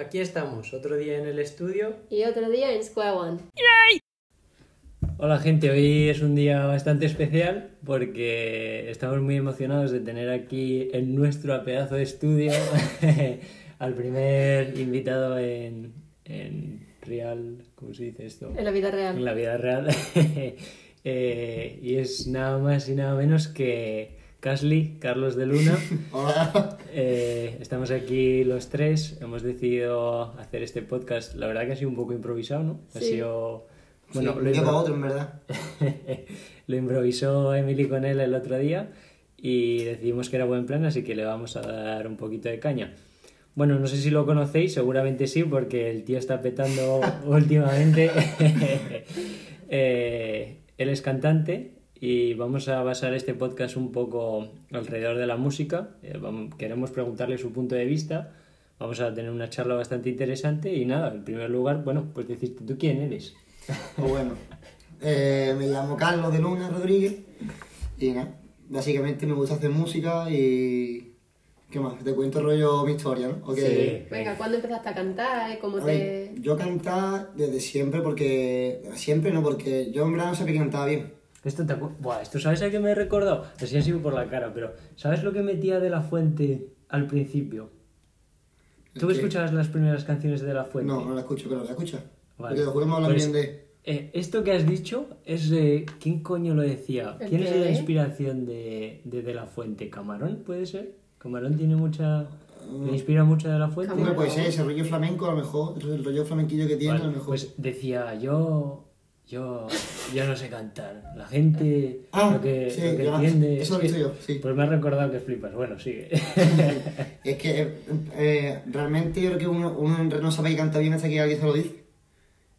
Aquí estamos, otro día en el estudio. Y otro día en Square One. Hola gente, hoy es un día bastante especial porque estamos muy emocionados de tener aquí en nuestro pedazo de estudio al primer invitado en, en real, ¿cómo se dice esto? En la vida En real. la vida real. Eh, y es nada más y nada menos que Casly, Carlos de Luna. Hola. Eh, estamos aquí los tres, hemos decidido hacer este podcast, la verdad que ha sido un poco improvisado, ¿no? Ha Sí. sido... Bueno, un lo, impro- otro, en verdad. lo improvisó Emily con él el otro día y decidimos que era buen plan, así que le vamos a dar un poquito de caña. Bueno, no sé si lo conocéis, seguramente sí, porque el tío está petando últimamente. Eh, él es cantante y vamos a basar este podcast un poco alrededor de la música. Eh, vamos- queremos preguntarle su punto de vista. Vamos a tener una charla bastante interesante y nada, en primer lugar, bueno, pues decirte tú quién eres. Pues bueno, eh, me llamo Carlos de Luna Rodríguez y nada, básicamente me gusta hacer música y... ¿Qué más? Te cuento rollo mi historia, ¿no? ¿O qué? Venga, ¿cuándo empezaste a cantar? ¿Cómo A te...? ver, yo cantaba desde siempre porque... Siempre no, porque yo en verdad no sabía que cantaba bien. Esto te acu- Buah, esto sabes a qué me he recordado. Así ha sido por la cara, pero ¿sabes lo que metía de la fuente al principio? ¿Tú ¿El qué? escuchabas las primeras canciones de de la fuente? No, no la escucho, pero la escucha. Vale. Porque me hablan Pues, bien de... eh, esto que has dicho es de. ¿Quién coño lo decía? ¿El ¿Quién es la inspiración de, de De La Fuente? ¿Camarón puede ser? ¿Camarón tiene mucha. ¿Le inspira mucho de La Fuente? Hombre, puede ser ese rollo flamenco a lo mejor, el rollo flamenquillo que tiene Vale, a lo mejor. Pues decía, yo. Yo, yo no sé cantar. La gente Ah, lo que, sí, lo que ya, entiende. eso lo he visto yo, sí. Pues me ha recordado que flipas. Bueno, sigue. Es que eh, realmente yo creo que uno, uno no sabe que canta bien hasta que alguien se lo dice.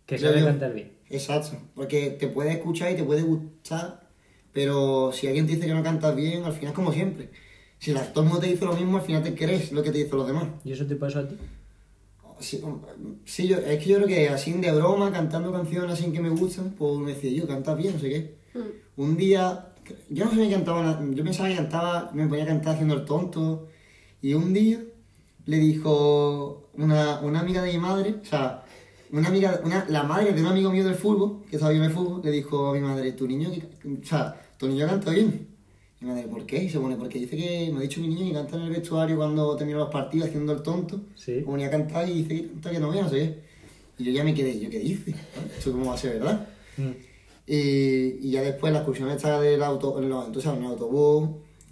que sabe yo. cantar bien. Exacto, porque te puede escuchar y te puede gustar, pero si alguien te dice que no cantas bien, al final es como siempre. Si el mundo te dice lo mismo, al final te crees lo que te dicen los demás. ¿Y eso te pasó a ti? Sí, sí, yo, es que yo creo que así de broma, cantando canciones así que me gustan, pues me decía yo, cantas bien, no sé qué. Mm. Un día, yo no sabía que cantaba, yo pensaba que cantaba, me ponía a cantar haciendo el tonto, y un día le dijo una, una amiga de mi madre, o sea, una amiga, una, la madre de un amigo mío del fútbol, que en el fútbol, le dijo a mi madre, tu niño, o sea, tu niño canta bien. Y mi madre, ¿por qué? Y se pone, porque dice que, me ha dicho mi niño que canta en el vestuario cuando termina los partidos haciendo el tonto. Sí. Ponía a cantar y dice que canta que no vea, no sé qué. Y yo ya me quedé, ¿yo qué dice? ¿Esto cómo va a ser verdad? Mm. Y, y ya después la excursión esta del auto, en los- tú sabes, en el autobús,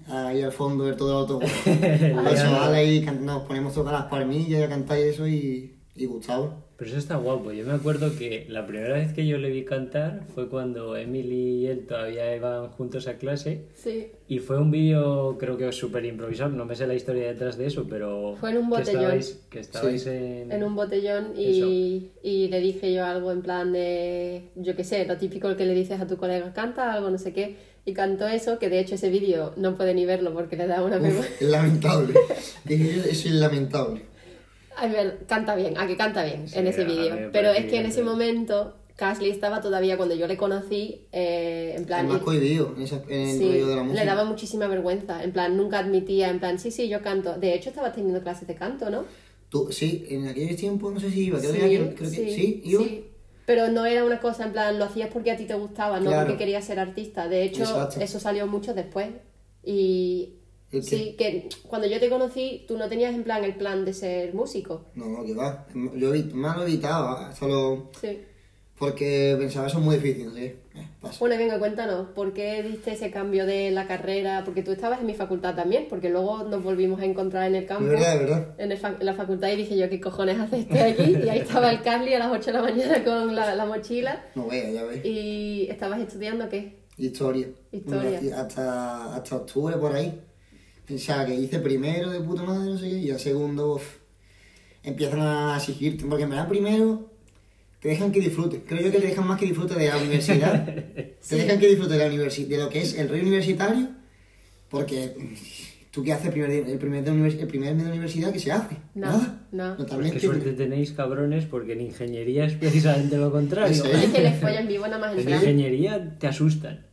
ahí al fondo del todo el autobús. los chavales ahí nos ponemos a tocar las palmillas y a cantar y eso y, y gustaba. Pero eso está guapo. Yo me acuerdo que la primera vez que yo le vi cantar fue cuando Emily y él todavía iban juntos a clase. Sí. Y fue un vídeo, creo que súper improvisado. No me sé la historia detrás de eso, pero. Fue en un que botellón. estabais, que estabais Sí. en. En un botellón y, y le dije yo algo en plan de, yo qué sé, lo típico que le dices a tu colega, canta algo, no sé qué, y cantó eso, que de hecho ese vídeo no puede ni verlo porque le da una vergüenza. Uf, es lamentable. Es lamentable. A ver, canta bien, a que canta bien Sí, en ese vídeo. me Pero es que en ese sí. momento, Casley estaba todavía, cuando yo le conocí, eh, en Es plan... más cohibido en, esa- en el Sí, rollo de la música. le daba muchísima vergüenza. En plan, nunca admitía, en plan, sí, sí, yo canto. De hecho, estaba teniendo clases de canto, ¿no? Tú, sí, en aquel tiempo no sé si iba, creo, Sí, que, creo que sí, sí, iba. sí. Pero no era una cosa, en plan, lo hacías porque a ti te gustaba, no Claro. porque querías ser artista. De hecho, Exacto. eso salió mucho después. Y Sí, que cuando yo te conocí, tú no tenías en plan el plan de ser músico. No, no, que va. Yo más lo evitaba, solo Sí. porque pensaba eso es muy difícil, sé. Eh. Bueno, venga, cuéntanos, ¿por qué diste ese cambio de la carrera? Porque tú estabas en mi facultad también, porque luego nos volvimos a encontrar en el campo. verdad, verdad. En, el en la facultad y dije yo, ¿qué cojones hace este aquí? Y ahí estaba el Carly a las 8 de la mañana con la, la mochila No vea, ya ves. y estabas estudiando qué? Historia. Historia. Hasta, hasta octubre por ahí. Pensaba que hice primero de puta madre, no sé qué, y al segundo uf, empiezan a exigirte. Porque en verdad primero te dejan que disfrutes. Creo yo que te dejan más que disfrutes de la universidad. Sí. Te dejan que disfrutes de, la universi- de lo que es el rey universitario. Porque mm, tú qué haces el primer, día- el primer, de el primer mes de universidad, ¿qué se hace? Nada, nada. Pues Totalmente. qué suerte tenéis, cabrones, porque en ingeniería es precisamente lo contrario. Es que les follan vivo nada más En ingeniería te asustan.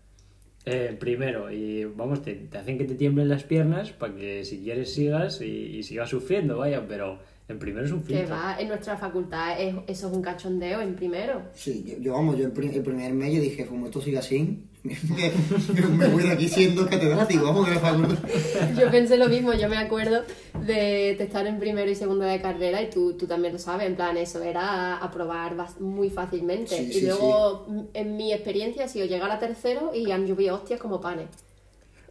Eh, primero, y vamos, te, te hacen que te tiemblen las piernas para que si quieres sigas y, y sigas sufriendo, vaya, pero En primero es un Que filtro. va, en nuestra facultad es- eso es un cachondeo en primero. Sí, yo, yo, vamos, yo el, el primer mes yo dije, como esto sigue así, me, voy de aquí siendo catedrático, vamos, de la facultad. Yo pensé lo mismo, yo me acuerdo de, estar en primero y segundo de carrera y tú, tú también lo sabes, en plan, eso era aprobar muy fácilmente. Sí, y sí, luego, en mi experiencia, ha sido llegar a tercero y han llovido hostias como panes.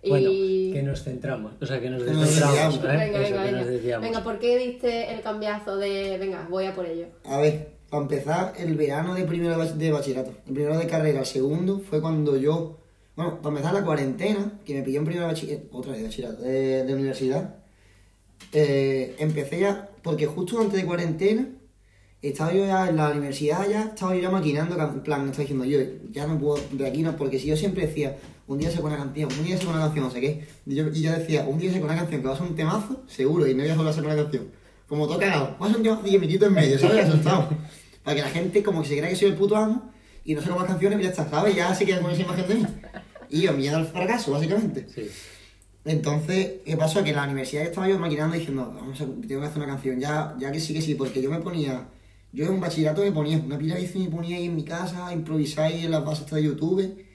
Bueno, y... que nos centramos, o sea, que nos descentramos. ¿eh? Venga, Eso, venga, que venga. Venga, ¿por qué diste el cambiazo de, venga, voy a por ello? A ver, para empezar, el verano de primero de bach- de bachillerato, el primero de carrera, el segundo fue cuando yo, bueno, para empezar la cuarentena, que me pilló en primero de bachillerato, otra vez de bachillerato, de, de universidad, eh, empecé ya, porque justo antes de cuarentena, estaba yo ya en la universidad, ya estaba yo ya maquinando, en plan, estaba diciendo yo, ya no puedo, de aquí no, porque si yo siempre decía, un día saco una canción, un día saco una canción, no sé qué, y yo, y yo decía, un día saco una canción que va a ser un temazo, seguro, y no voy a solo sacar una canción. Como cagado, va a un temazo y me quito en medio, ¿sabes? Asustado. Para que la gente como que se crea que soy el puto amo, y no saco más canciones y ya está, ¿sabes? Ya se queda con esa imagen de mí. Y yo, miedo al fracaso, básicamente. Sí. Entonces, ¿qué pasó? Que en la universidad estaba yo maquinando diciendo, vamos a, tengo que hacer una canción, ya, ya que sí, que sí, porque yo me ponía, yo en un bachillerato me ponía una pila de veces me ponía ahí en mi casa ahí en las bases de YouTube,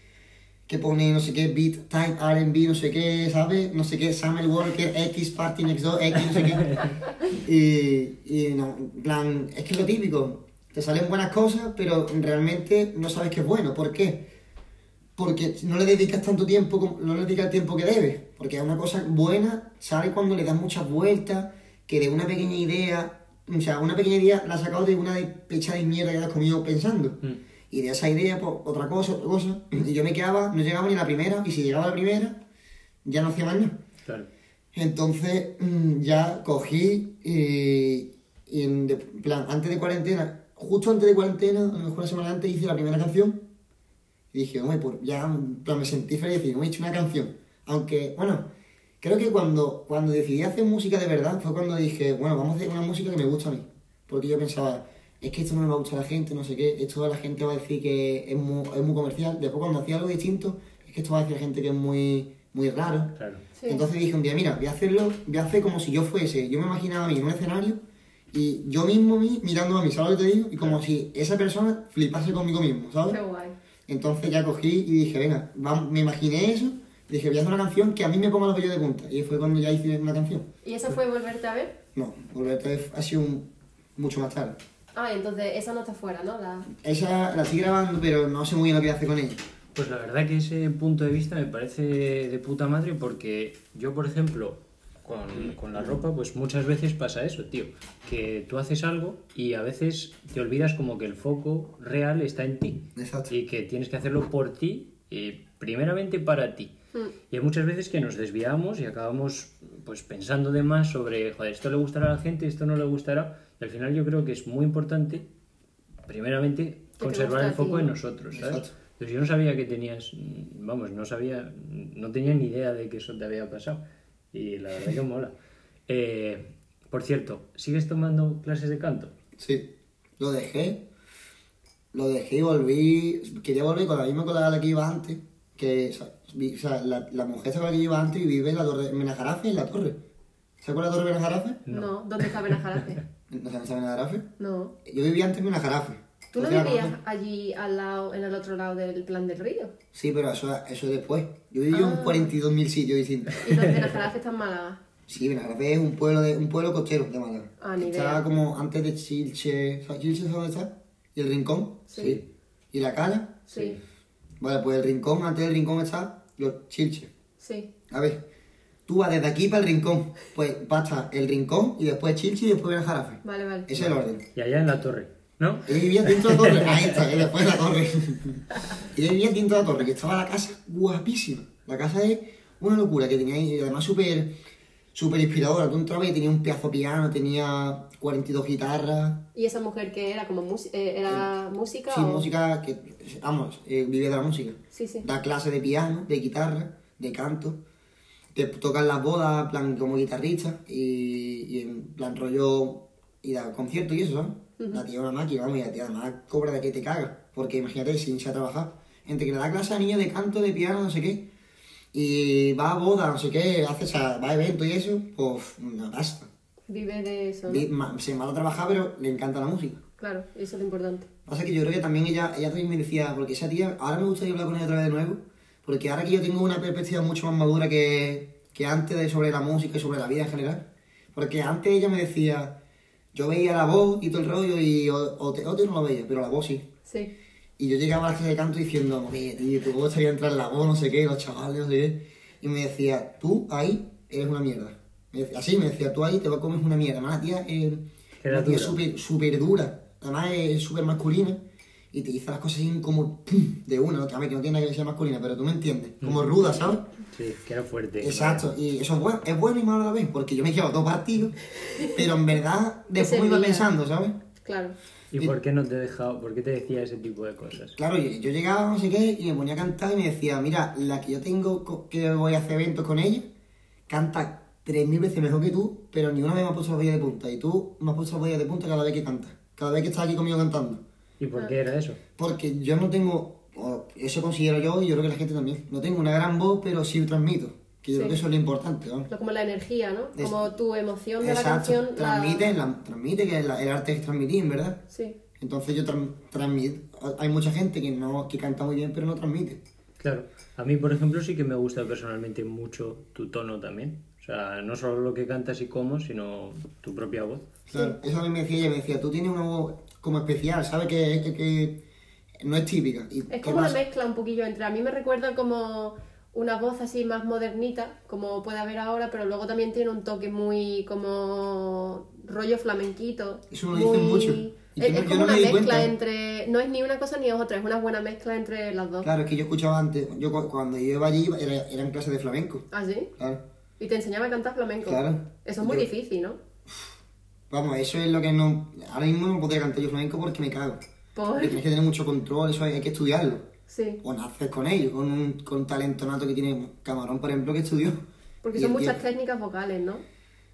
que pone no sé qué, beat, time, R&B, no sé qué, ¿sabes? No sé qué, Summer Walker, X, Party Next Door, X, no sé qué. Y, y no, en plan, es que es lo típico, te salen buenas cosas, pero realmente no sabes que es bueno, ¿por qué? porque no le dedicas tanto tiempo, como- no le dedicas el tiempo que debes, porque es una cosa buena, sale cuando le das muchas vueltas, que de una pequeña idea, o sea, una pequeña idea la has sacado de una pecha de mierda que has comido pensando, Mm. y de esa idea, pues, otra cosa, otra cosa, y yo me quedaba, no llegaba ni a la primera, y si llegaba la primera, ya no hacía más nada. Claro. Entonces mm, ya cogí y, y en de- plan, antes de cuarentena, justo antes de cuarentena, a lo mejor una semana antes hice la primera canción y dije, hombre, pues ya me sentí feliz y decir, me he hecho una canción. Aunque, bueno, creo que cuando, cuando decidí hacer música de verdad fue cuando dije, bueno, vamos a hacer una música que me gusta a mí. Porque yo pensaba, es que esto no me va a gustar a la gente, no sé qué, esto la gente va a decir que es muy, es muy comercial. Después cuando hacía algo distinto, es que esto va a decir la gente que es muy, muy raro. Claro. Sí. Entonces dije un día, mira, voy a hacerlo, voy a hacer como si yo fuese, yo me imaginaba a mí en un escenario y yo mismo mí, mirando a mí, ¿sabes lo que te digo? Y como si esa persona flipase conmigo mismo, ¿sabes? Qué guay. Entonces ya cogí y dije, venga, me imaginé eso, dije, voy a hacer una canción que a mí me ponga los vellos de punta. Y fue cuando ya hice una canción. ¿Y eso fue volverte a ver? No, volverte ha sido un- mucho más tarde. Ah, entonces esa no está fuera, ¿no? La... Esa la estoy grabando, pero no sé muy bien lo que voy a hacer con ella. Pues la verdad que ese punto de vista me parece de puta madre porque yo, por ejemplo, con, con la ropa, pues muchas veces pasa eso, tío. Que tú haces algo y a veces te olvidas como que el foco real está en ti. Exacto. Y que tienes que hacerlo por ti, eh, primeramente para ti. Mm. Y hay muchas veces que nos desviamos y acabamos pues pensando de más sobre, joder, esto le gustará a la gente, esto no le gustará. Y al final yo creo que es muy importante, primeramente, te conservar el foco en ¿no? nosotros, ¿sabes? Exacto. Entonces yo no sabía que tenías, vamos, no sabía, no tenía ni idea de que eso te había pasado. Y la verdad que mola. Eh, por cierto, ¿sigues tomando clases de canto? Sí, lo dejé. Lo dejé y volví. Quería volver con la misma con la que iba antes. Que, o sea, vi- o sea, la, la mujer con la que iba antes y vive en la torre. En Benajarafe, en la torre. ¿Se acuerda de la torre Benajarafe? No. ¿Dónde está Benajarafe? ¿No sabes Benajarafe? no. Yo vivía antes en Benajarafe. ¿Tú no la vivías allí al lado, en el otro lado del plan del río? Sí, pero eso, eso es después. Yo viví en Ah. 42.000 sitios distintos. ¿Y dónde Benajarafe está en Málaga? Sí, Benajarafe es un pueblo, de, un pueblo costero de Málaga. Ah, ni está idea. como antes de Chilche. ¿Sabes Chilche dónde está? ¿Y el Rincón? Sí. ¿Y la Cala? Sí, Vale, pues el Rincón, antes del Rincón está los Chilches. sí. A ver, tú vas desde aquí para el Rincón. Pues basta el Rincón y después Chilche y después Benajarafe. Vale, vale. Ese es el orden. Y allá en la torre, ¿no? Ella vivía dentro de la torre. Ahí está, y después la torre. Ella vivía dentro de la torre, que estaba la casa guapísima. La casa es una locura, que tenía ahí, y además súper súper inspiradora. Tú entrabas y tenía un pedazo de piano, tenía 42 guitarras. ¿Y esa mujer que era como eh, era música Sí, o...? música que, vamos, eh, vive de la música. Sí, sí. Da clase de piano, de guitarra, de canto. Te tocan las bodas, en plan, como guitarrista, y, y en plan rollo, y da conciertos y eso, ¿sabes? La tía una máquina, vamos, y la tía además cobra de que te cagas, porque imagínate, sin irse a trabajar. Entre que le da clase a niños de canto, de piano, no sé qué, y va a bodas, no sé qué, hace, o sea, va a eventos y eso, pues, una pasta. Vive de eso, ¿no? Se mala trabajar, pero le encanta la música. Claro, eso es lo importante. Pasa que yo creo que también ella, ella también me decía, porque esa tía, ahora me gustaría hablar con ella otra vez de nuevo, porque ahora que yo tengo una perspectiva mucho más madura que, que antes de sobre la música y sobre la vida en general. Porque antes ella me decía, yo veía la voz y todo el rollo y o, o te, o te no lo veía, pero la voz sí. Sí. Y yo llegaba a la clase de canto diciendo, oye, tío, tu voz estaría entrar en la voz, no sé qué, los chavales, no sé qué. Y me decía, tú ahí eres una mierda. Me decía- así me decía, tú ahí te vas a comer una mierda. Además, la tía es Era una tía dura. súper súper dura. Además, es súper masculina. Y te dice las cosas así como pum, de una. A ver, que no tiene nada que ser masculina, pero tú me entiendes. Como ruda, ¿sabes? Sí, que era fuerte. Exacto. Y eso es bueno, es bueno y malo a la vez, porque yo me he llevado dos partidos, pero en verdad después me iba pensando, ¿sabes? Claro. ¿Y por qué no te dejaba, por qué te decía ese tipo de cosas? Claro, yo, yo llegaba, no sé qué, y me ponía a cantar y me decía, mira, la que yo tengo, que voy a hacer eventos con ella, canta tres mil veces mejor que tú, pero ni una vez me ha puesto la boya de punta. Y tú me has puesto la boya de punta cada vez que cantas, cada vez que estás aquí conmigo cantando. ¿Y por qué era eso? Porque yo no tengo, eso considero yo y yo creo que la gente también, no tengo una gran voz, pero sí transmito. Que yo Sí. creo que eso es lo importante, ¿no? Como la energía, ¿no? Es- Como tu emoción de la canción. la- transmite, la- transmite, que la- el arte es transmitir, ¿verdad? Sí. Entonces yo tran- transmito, hay mucha gente que no que canta muy bien pero no transmite. Claro. A mí, por ejemplo, sí que me gusta personalmente mucho tu tono también. Sea, no solo lo que cantas y cómo, sino tu propia voz. Claro, eso a mí me decía ella, me decía, tú tienes una voz como especial, ¿sabes? Que, que, que no es típica. ¿Y Es como una pasa? mezcla un poquillo entre. A mí me recuerda como una voz así más modernita, como puede haber ahora, pero luego también tiene un toque muy como rollo flamenquito. Eso lo dicen muy- mucho. Y Es, como no una mezcla cuenta. entre. No es ni una cosa ni otra, es una buena mezcla entre las dos. Claro, es que yo escuchaba antes, yo cu- cuando yo iba allí era, era en clase de flamenco. ¿Ah, sí? Claro. Y te enseñaba a cantar flamenco. Claro. Eso es muy Yo- difícil, ¿no? Vamos, eso es lo que no... Ahora mismo no podría cantar yo flamenco porque me cago. Por... Porque tienes que tener mucho control, eso hay, hay que estudiarlo. Sí. O naces con ello, con un, con un talento nato que tiene Camarón, por ejemplo, que estudió. Porque son muchas tío- técnicas vocales, ¿no?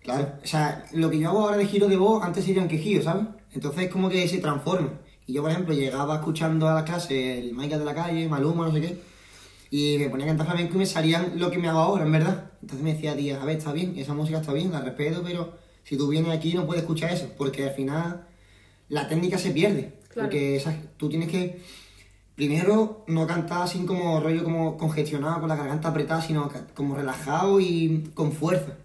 Claro, o sea, lo que yo hago ahora de giro de voz, antes serían quejidos, ¿sabes? Entonces es como que se transforma. Y yo, por ejemplo, llegaba escuchando a la clase el Michael de la calle, Maluma, no sé qué, y me ponía a cantar flamenco y me salían lo que me hago ahora, en verdad. Entonces me decía, tía, a ver, está bien, esa música está bien, la respeto, pero si tú vienes aquí no puedes escuchar eso, porque al final la técnica se pierde. Claro. Porque esa- tú tienes que, primero, no cantar así como rollo como congestionado, con la garganta apretada, sino como relajado y con fuerza.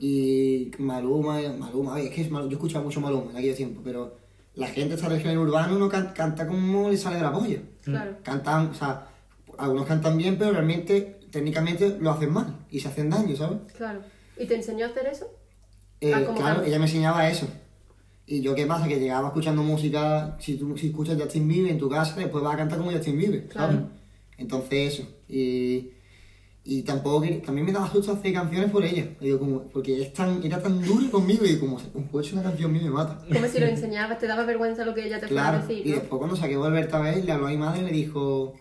Y Maluma, Maluma, es que es Maluma, yo escuchaba mucho Maluma en aquel tiempo, pero la gente está del género urbano no can- canta como le sale de la polla. Claro. Cantan, o sea, algunos cantan bien, pero realmente, técnicamente, lo hacen mal y se hacen daño, ¿sabes? Claro. ¿Y te enseñó a hacer eso? Eh, ¿cómo claro, ella me enseñaba eso. Y yo, ¿qué pasa? Que llegaba escuchando música, si tú si escuchas Justin Bieber en tu casa, después vas a cantar como Justin Bieber, ¿sabes? Claro. Entonces eso. Y, y tampoco, que- también me daba susto hacer canciones por ella. Y digo, como, porque es tan, era tan dura conmigo y como, un puedo una canción mía y me mata. Como si lo enseñabas, te daba vergüenza lo que ella te Claro, a decir, y ¿no? después cuando saqué Volver esta vez, le habló a mi madre y le dijo,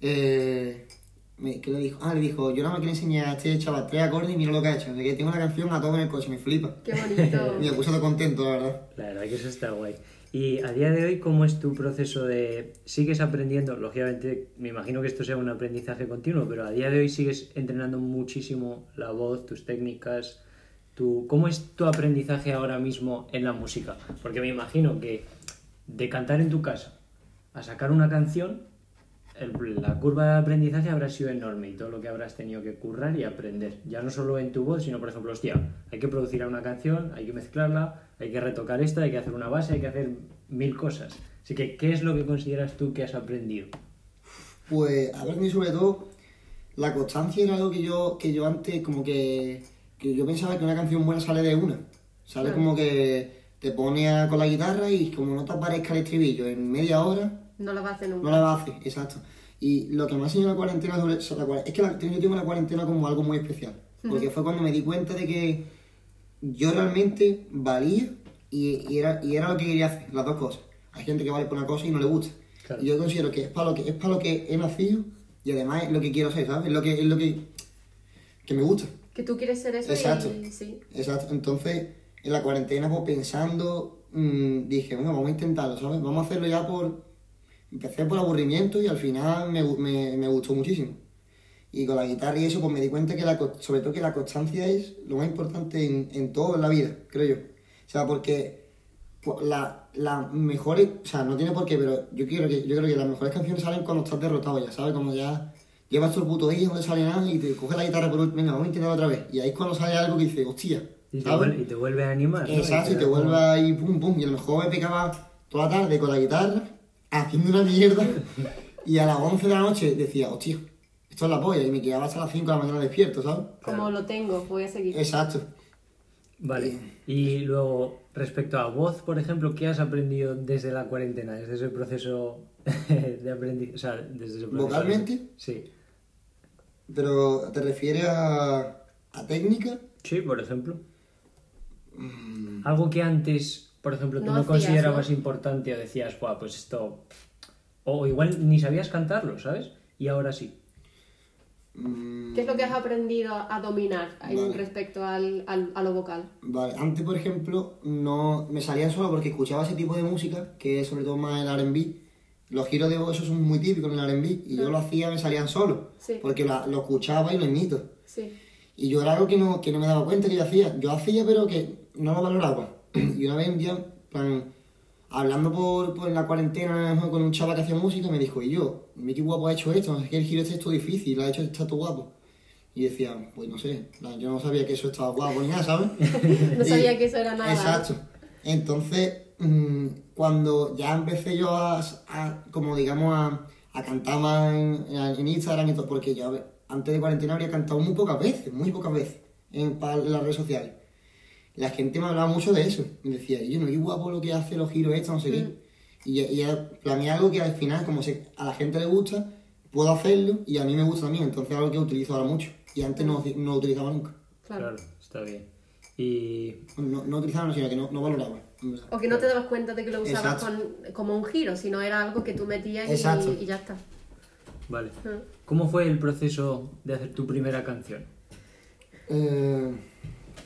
eh, me- ¿qué le dijo? Ah, le dijo, yo nada más quiero enseñar a este chaval tres acordes y mira lo que ha hecho. De que tengo una canción a todo en el coche, me flipa. Qué bonito. Y me puse todo contento, la verdad. La verdad que eso está guay. Y a día de hoy, ¿cómo es tu proceso de... ¿Sigues aprendiendo? Lógicamente, me imagino que esto sea un aprendizaje continuo, pero a día de hoy sigues entrenando muchísimo la voz, tus técnicas, tu... ¿Cómo es tu aprendizaje ahora mismo en la música? Porque me imagino que de cantar en tu casa a sacar una canción, el- la curva de aprendizaje habrá sido enorme y todo lo que habrás tenido que currar y aprender. Ya no solo en tu voz, sino por ejemplo, hostia, hay que producir una canción, hay que mezclarla, hay que retocar esta, hay que hacer una base, hay que hacer mil cosas. Así que, ¿qué es lo que consideras tú que has aprendido? Pues aprendí sobre todo la constancia era algo que yo, que yo antes como que, que yo pensaba que una canción buena sale de una. Sale Claro. como que te pone a- con la guitarra y como no te aparezca el estribillo en media hora, No lo va a hacer nunca. no la va a hacer, exacto. Y lo que me ha enseñado la cuarentena sobre, sobre la cuare- es que la- yo tengo la cuarentena como algo muy especial. Porque fue cuando me di cuenta de que yo realmente valía y, y era, y era lo que quería hacer, las dos cosas. Hay gente que vale por una cosa y no le gusta. Claro. Y yo considero que es para lo que es para lo que he nacido y además es lo que quiero ser, ¿sabes? Es lo que, es lo que, que me gusta. Que tú quieres ser eso Exacto. y sí. Exacto. Entonces, en la cuarentena, pues pensando, mm, dije, bueno, vamos a intentarlo, ¿sabes? Vamos a hacerlo ya por. Empecé por aburrimiento y al final me, me, me gustó muchísimo. Y con la guitarra y eso, pues me di cuenta que, la, sobre todo, que la constancia es lo más importante en, en todo en la vida, creo yo. O sea, porque pues, la, las mejores, o sea, no tiene por qué, pero yo quiero que, yo creo que las mejores canciones salen cuando estás derrotado ya, ¿sabes? Cuando ya llevas todo el puto día, no te sale nada y te coges la guitarra por último, venga, vamos a intentarlo otra vez. Y ahí es cuando sale algo que dices, hostia, Y te, vuelve, y te vuelve a animar. ¿no? Exacto, y te te da como- vuelve ahí pum pum. Y a lo mejor me pegaba toda la tarde con la guitarra, haciendo una mierda. y a las 11 de la noche decía, hostia, esto es la polla. Y me quedaba hasta las 5 de la mañana despierto, ¿sabes? Como lo tengo, voy a seguir. Exacto. Vale. Y luego, respecto a voz, por ejemplo, ¿qué has aprendido desde la cuarentena? Desde ese proceso de aprendizaje. O sea, desde ese proceso. ¿Vocalmente? Sí. Pero, ¿te refieres a, a técnica? Sí, por ejemplo. Mm. Algo que antes, por ejemplo, tú No no, hacías, considerabas ¿no? importante o decías, Buah, pues esto. O igual ni sabías cantarlo, ¿sabes? Y ahora sí. Mm, ¿Qué es lo que has aprendido a dominar en Vale. respecto al, al- a lo vocal? Vale, antes, por ejemplo, no me salía solo porque escuchaba ese tipo de música, que es sobre todo más el R&B. Los giros de voz esos son muy típicos en el R&B y yo lo hacía, me salían solos, Sí. porque la- lo escuchaba y lo imito. Sí. Y yo era algo que no, que no me daba cuenta que yo hacía. Yo hacía, pero que no lo valoraba. Y una vez un día, en plan, hablando por, por la cuarentena con un chaval que hacía música, me dijo, y yo, qué guapo ha hecho esto, es que el giro este es todo difícil, ha hecho está todo guapo. Y decía, pues no sé, en yo no sabía que eso estaba guapo ni nada, ¿sabes? No Y- sabía que eso era nada. Exacto. Entonces, mm, cuando ya empecé yo a, a- como digamos, a, a cantar más en, en Instagram y todo, porque yo antes de cuarentena habría cantado muy pocas veces, muy pocas veces en, pa- en las redes sociales. La gente me hablaba mucho de eso. Me decía, y yo no, qué guapo lo que hace los giros estos, no sé qué. Y, y ya planeé algo que al final, como sé, a la gente le gusta, puedo hacerlo y a mí me gusta también. Entonces es algo que utilizo ahora mucho. Y antes no, no lo utilizaba nunca. Claro. Claro, está bien. Y. No, no utilizaba, sino que no, no valoraba. O que no te dabas cuenta de que lo usabas con- como un giro, sino era algo que tú metías y, y ya está. Vale. Ah. ¿Cómo fue el proceso de hacer tu primera canción? Eh,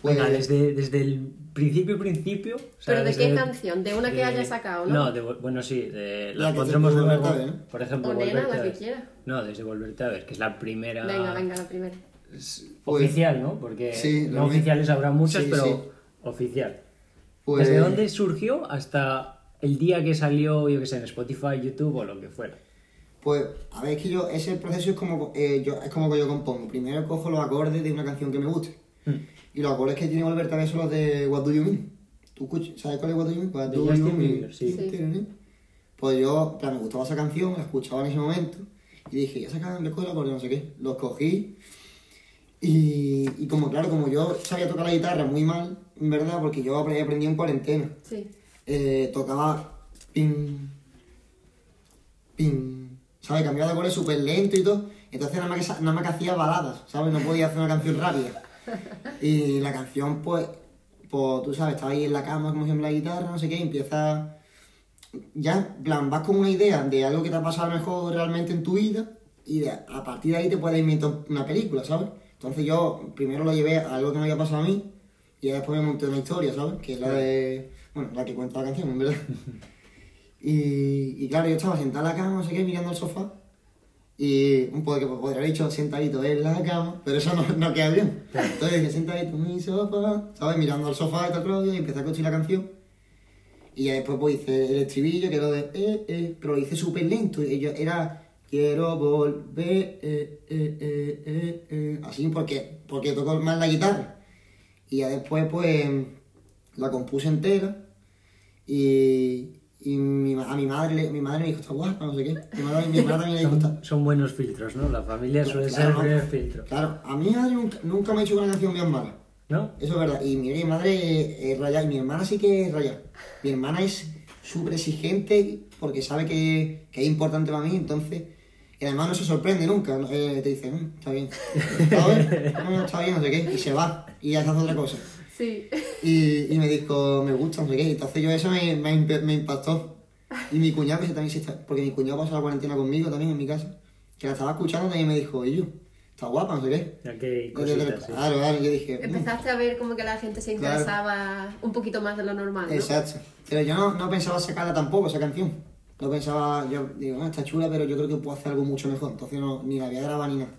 pues, Venga, desde, desde el principio, principio. o sea, ¿Pero de qué canción? ¿De una que de- hayas sacado, no? No, de, bueno, sí, de, La la que pondremos luego. Ver, ¿no? Por ejemplo, Volverte la a que ver. quieras. No, desde Volverte a ver, que es la primera. Venga, venga, la primera. Oficial, ¿no? Porque Sí, no oficiales habrá muchas, Sí, pero sí. oficial. pues, ¿Desde dónde surgió hasta el día que salió, yo que sé, en Spotify, YouTube o lo que fuera? Pues, a ver, es que yo, ese proceso es como, eh, yo, es como que yo compongo. Primero cojo los acordes de una canción que me guste. Mm. Y los acordes que tiene a ver son los de What Do You Mean. ¿Tú escuchas? ¿Sabes cuál es What Do You Mean? What do you mean? Bieber, sí. Sí. Pues yo, plan, me gustaba esa canción, la escuchaba en ese momento. Y dije, ya sacan el acorde, no sé qué. Los cogí. Y, y como, claro, como yo sabía tocar la guitarra muy mal, en verdad, porque yo aprendí, en cuarentena. Sí. eh, tocaba pin, pin, ¿sabes? Cambiaba de acordes súper lento y todo. Entonces nada más, que, nada más que hacía baladas, ¿sabes? No podía hacer una canción rápida. Y la canción, pues, pues, tú sabes, estaba ahí en la cama, como siempre la guitarra, no sé qué, y empieza... Ya, en plan, vas con una idea de algo que te ha pasado mejor realmente en tu vida y de- a partir de ahí te puedes inventar una película, ¿sabes? Entonces yo primero lo llevé a algo que me había pasado a mí y después me monté una historia, ¿sabes? Que es la de... Bueno, la que cuenta la canción, en verdad. Y, y claro, yo estaba sentado en la cama, no sé qué, mirando el sofá. Y un poco que podría haber dicho sentadito en la cama, pero eso no, no queda bien. Entonces dije sentadito en mi sofá, ¿sabes? Mirando al sofá y todo el rollo, y empecé a escuchar la canción. Y ya después pues hice el estribillo, que era de eh, eh, pero lo hice súper lento. Y yo era quiero volver, eh, así porque, porque toco más la guitarra. Y ya después pues la compuse entera y, y mi, a mi madre, le- mi madre me dijo, está guapa, no sé qué. Mi, madre, mi hermana también le dijo. Son, son buenos filtros, ¿no? La familia suele ser el primer filtro. Claro, a mi madre nunca, nunca me ha hecho una canción bien mala. ¿No? Eso es verdad. Y mi, mi madre es rayada y mi hermana sí que es rayada. Mi hermana es súper exigente porque sabe que, que es importante para mí, entonces... Y además no se sorprende nunca. Eh, te dice, "Mm, está bien. ¿Está bien? No, no, está bien, no sé qué. Y se va. Y hace otra cosa. Sí. Y, y me dijo, me gusta, no sé qué. Entonces yo eso me, me, me impactó. Y mi cuñado, que también se está... Porque mi cuñado pasó la cuarentena conmigo también en mi casa. Que la estaba escuchando también me dijo, y yo, está guapa, no sé qué. Yo, cositas, sí. Claro, claro, yo dije... "Mm". Empezaste a ver como que la gente se Claro. interesaba un poquito más de lo normal, ¿no? Exacto. Pero yo no, no pensaba sacarla tampoco, esa canción. No pensaba, yo digo, ah, está chula, pero yo creo que puedo hacer algo mucho mejor. Entonces no, ni la había grabado ni nada.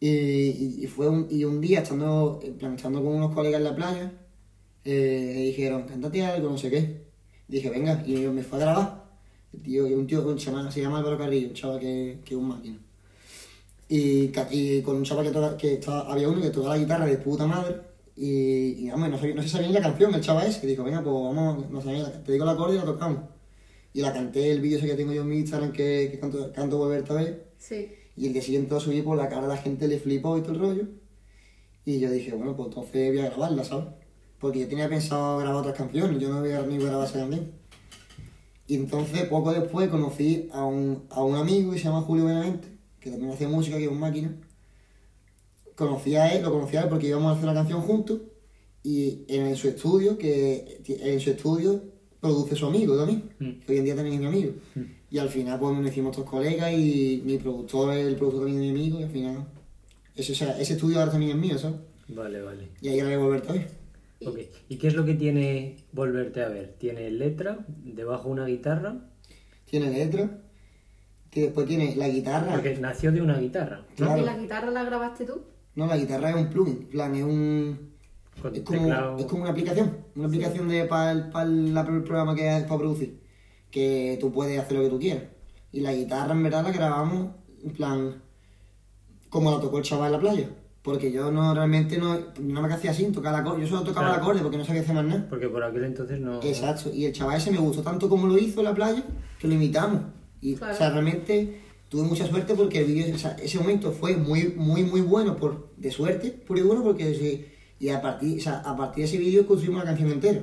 Y, y, y fue un, y un día, estando, en plan, estando con unos colegas en la playa, eh, dijeron, cántate algo, no sé qué. Dije, venga, y me fue a grabar. El tío, un tío un chaval, se llama Álvaro Carrillo, un chaval que, que es un máquina. Y, y con un chaval que, toca- que estaba- había uno que tocaba la guitarra de puta madre. Y, y vamos, no, sabía- no se sabía ni la canción, el chaval ese, que dijo, venga, pues vamos, no sabía, te digo el acorde y la tocamos. Y la canté, el vídeo ese que tengo yo en mi Instagram, que, que canto, canto Volver esta vez. Sí. Y el día siguiente lo subí por la cara de la gente le flipó y todo el rollo. Y yo dije, bueno, pues entonces voy a grabarla, ¿sabes? Porque yo tenía pensado grabar otras canciones, yo no voy a grabar esa canción. Y entonces, poco después, conocí a un, a un amigo que se llama Julio Benavente, que también hace música, que es un máquina. Conocí a él, lo conocí a él porque íbamos a hacer una canción juntos. Y en su estudio, que en su estudio produce su amigo también, que hoy en día también es mi amigo. Y al final pues nos hicimos todos colegas y mi productor es el productor también de mi amigo y al final ese, o sea, ese estudio ahora también es mío, ¿sabes? Vale, vale. Y ahí grabé Volver también. Ok. ¿Y qué es lo que tiene Volverte a ver? ¿Tiene letra? ¿Debajo una guitarra? Tiene letra, que después tiene la guitarra. Porque nació de una guitarra. Claro. ¿Y la guitarra la grabaste tú? No, la guitarra es un plugin, en plan, es un... Con Es como, teclado. es como una aplicación, una aplicación de para el, para el, programa que es para producir, que tú puedes hacer lo que tú quieras. Y la guitarra en verdad la grabamos en plan como la tocó el chaval en la playa. Porque yo no realmente no, no me hacía así, tocar el acorde. Yo solo tocaba Claro. el acorde porque no sabía hacer más nada. Porque por aquel entonces no. Exacto. Y el chaval ese me gustó tanto como lo hizo en la playa que lo imitamos. Y Claro. o sea, realmente tuve mucha suerte porque el vídeo, o sea, ese momento fue muy, muy, muy bueno por, de suerte, puro y bueno, porque sí, y a partir, o sea, a partir de ese vídeo construimos la canción entera.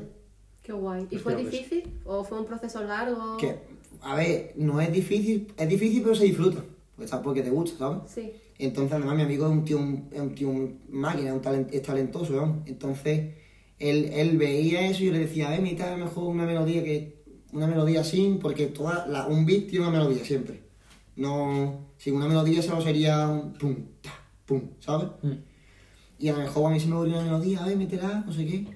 Qué guay. ¿Y fue pues. difícil? ¿O fue un proceso largo? Que, a ver, no es difícil, es difícil pero se disfruta. Pues, ¿sabes? Porque te gusta, ¿sabes? Sí. Entonces, además, mi amigo es un tío, un, es un tío un máquina, es, un talent- es talentoso, vamos. Entonces, él, él veía eso y yo le decía, a ver, mitad mejor una melodía que una melodía sin, porque toda la, un beat tiene una melodía siempre. No, sin una melodía solo sería un pum, ta, pum, ¿sabes? Mm. Y a lo mejor a mí se me ocurrió una melodía, a ver, métela, no sé qué.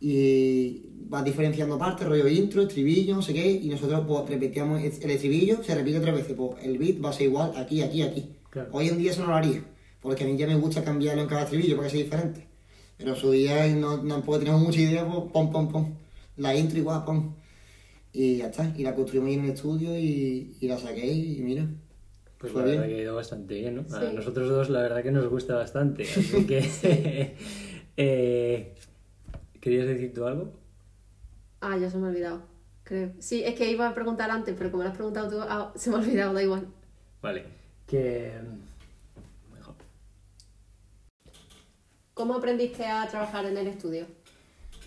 Y vas diferenciando partes, rollo intro, estribillo, no sé qué, y nosotros pues repetíamos el estribillo, se repite tres veces, pues el beat va a ser igual aquí, aquí, aquí. Claro. Hoy en día eso no lo haría, porque a mí ya me gusta cambiarlo en cada estribillo para que sea diferente. Pero en su día no, no porque tenemos mucha idea, pues pom, pom, pom. La intro igual, pom. Y ya está, y la construimos ahí en el estudio y, y la saqué y mira. Pues la verdad bien. que ha ido bastante bien, ¿no? A nosotros dos la verdad que nos gusta bastante. Así que... eh, ¿Querías decir tú algo? Ah, ya se me ha olvidado. Creo. Sí, es que iba a preguntar antes, pero como lo has preguntado tú, ah, se me ha olvidado, da igual. Vale. Que... Mejor. ¿Cómo aprendiste a trabajar en el estudio?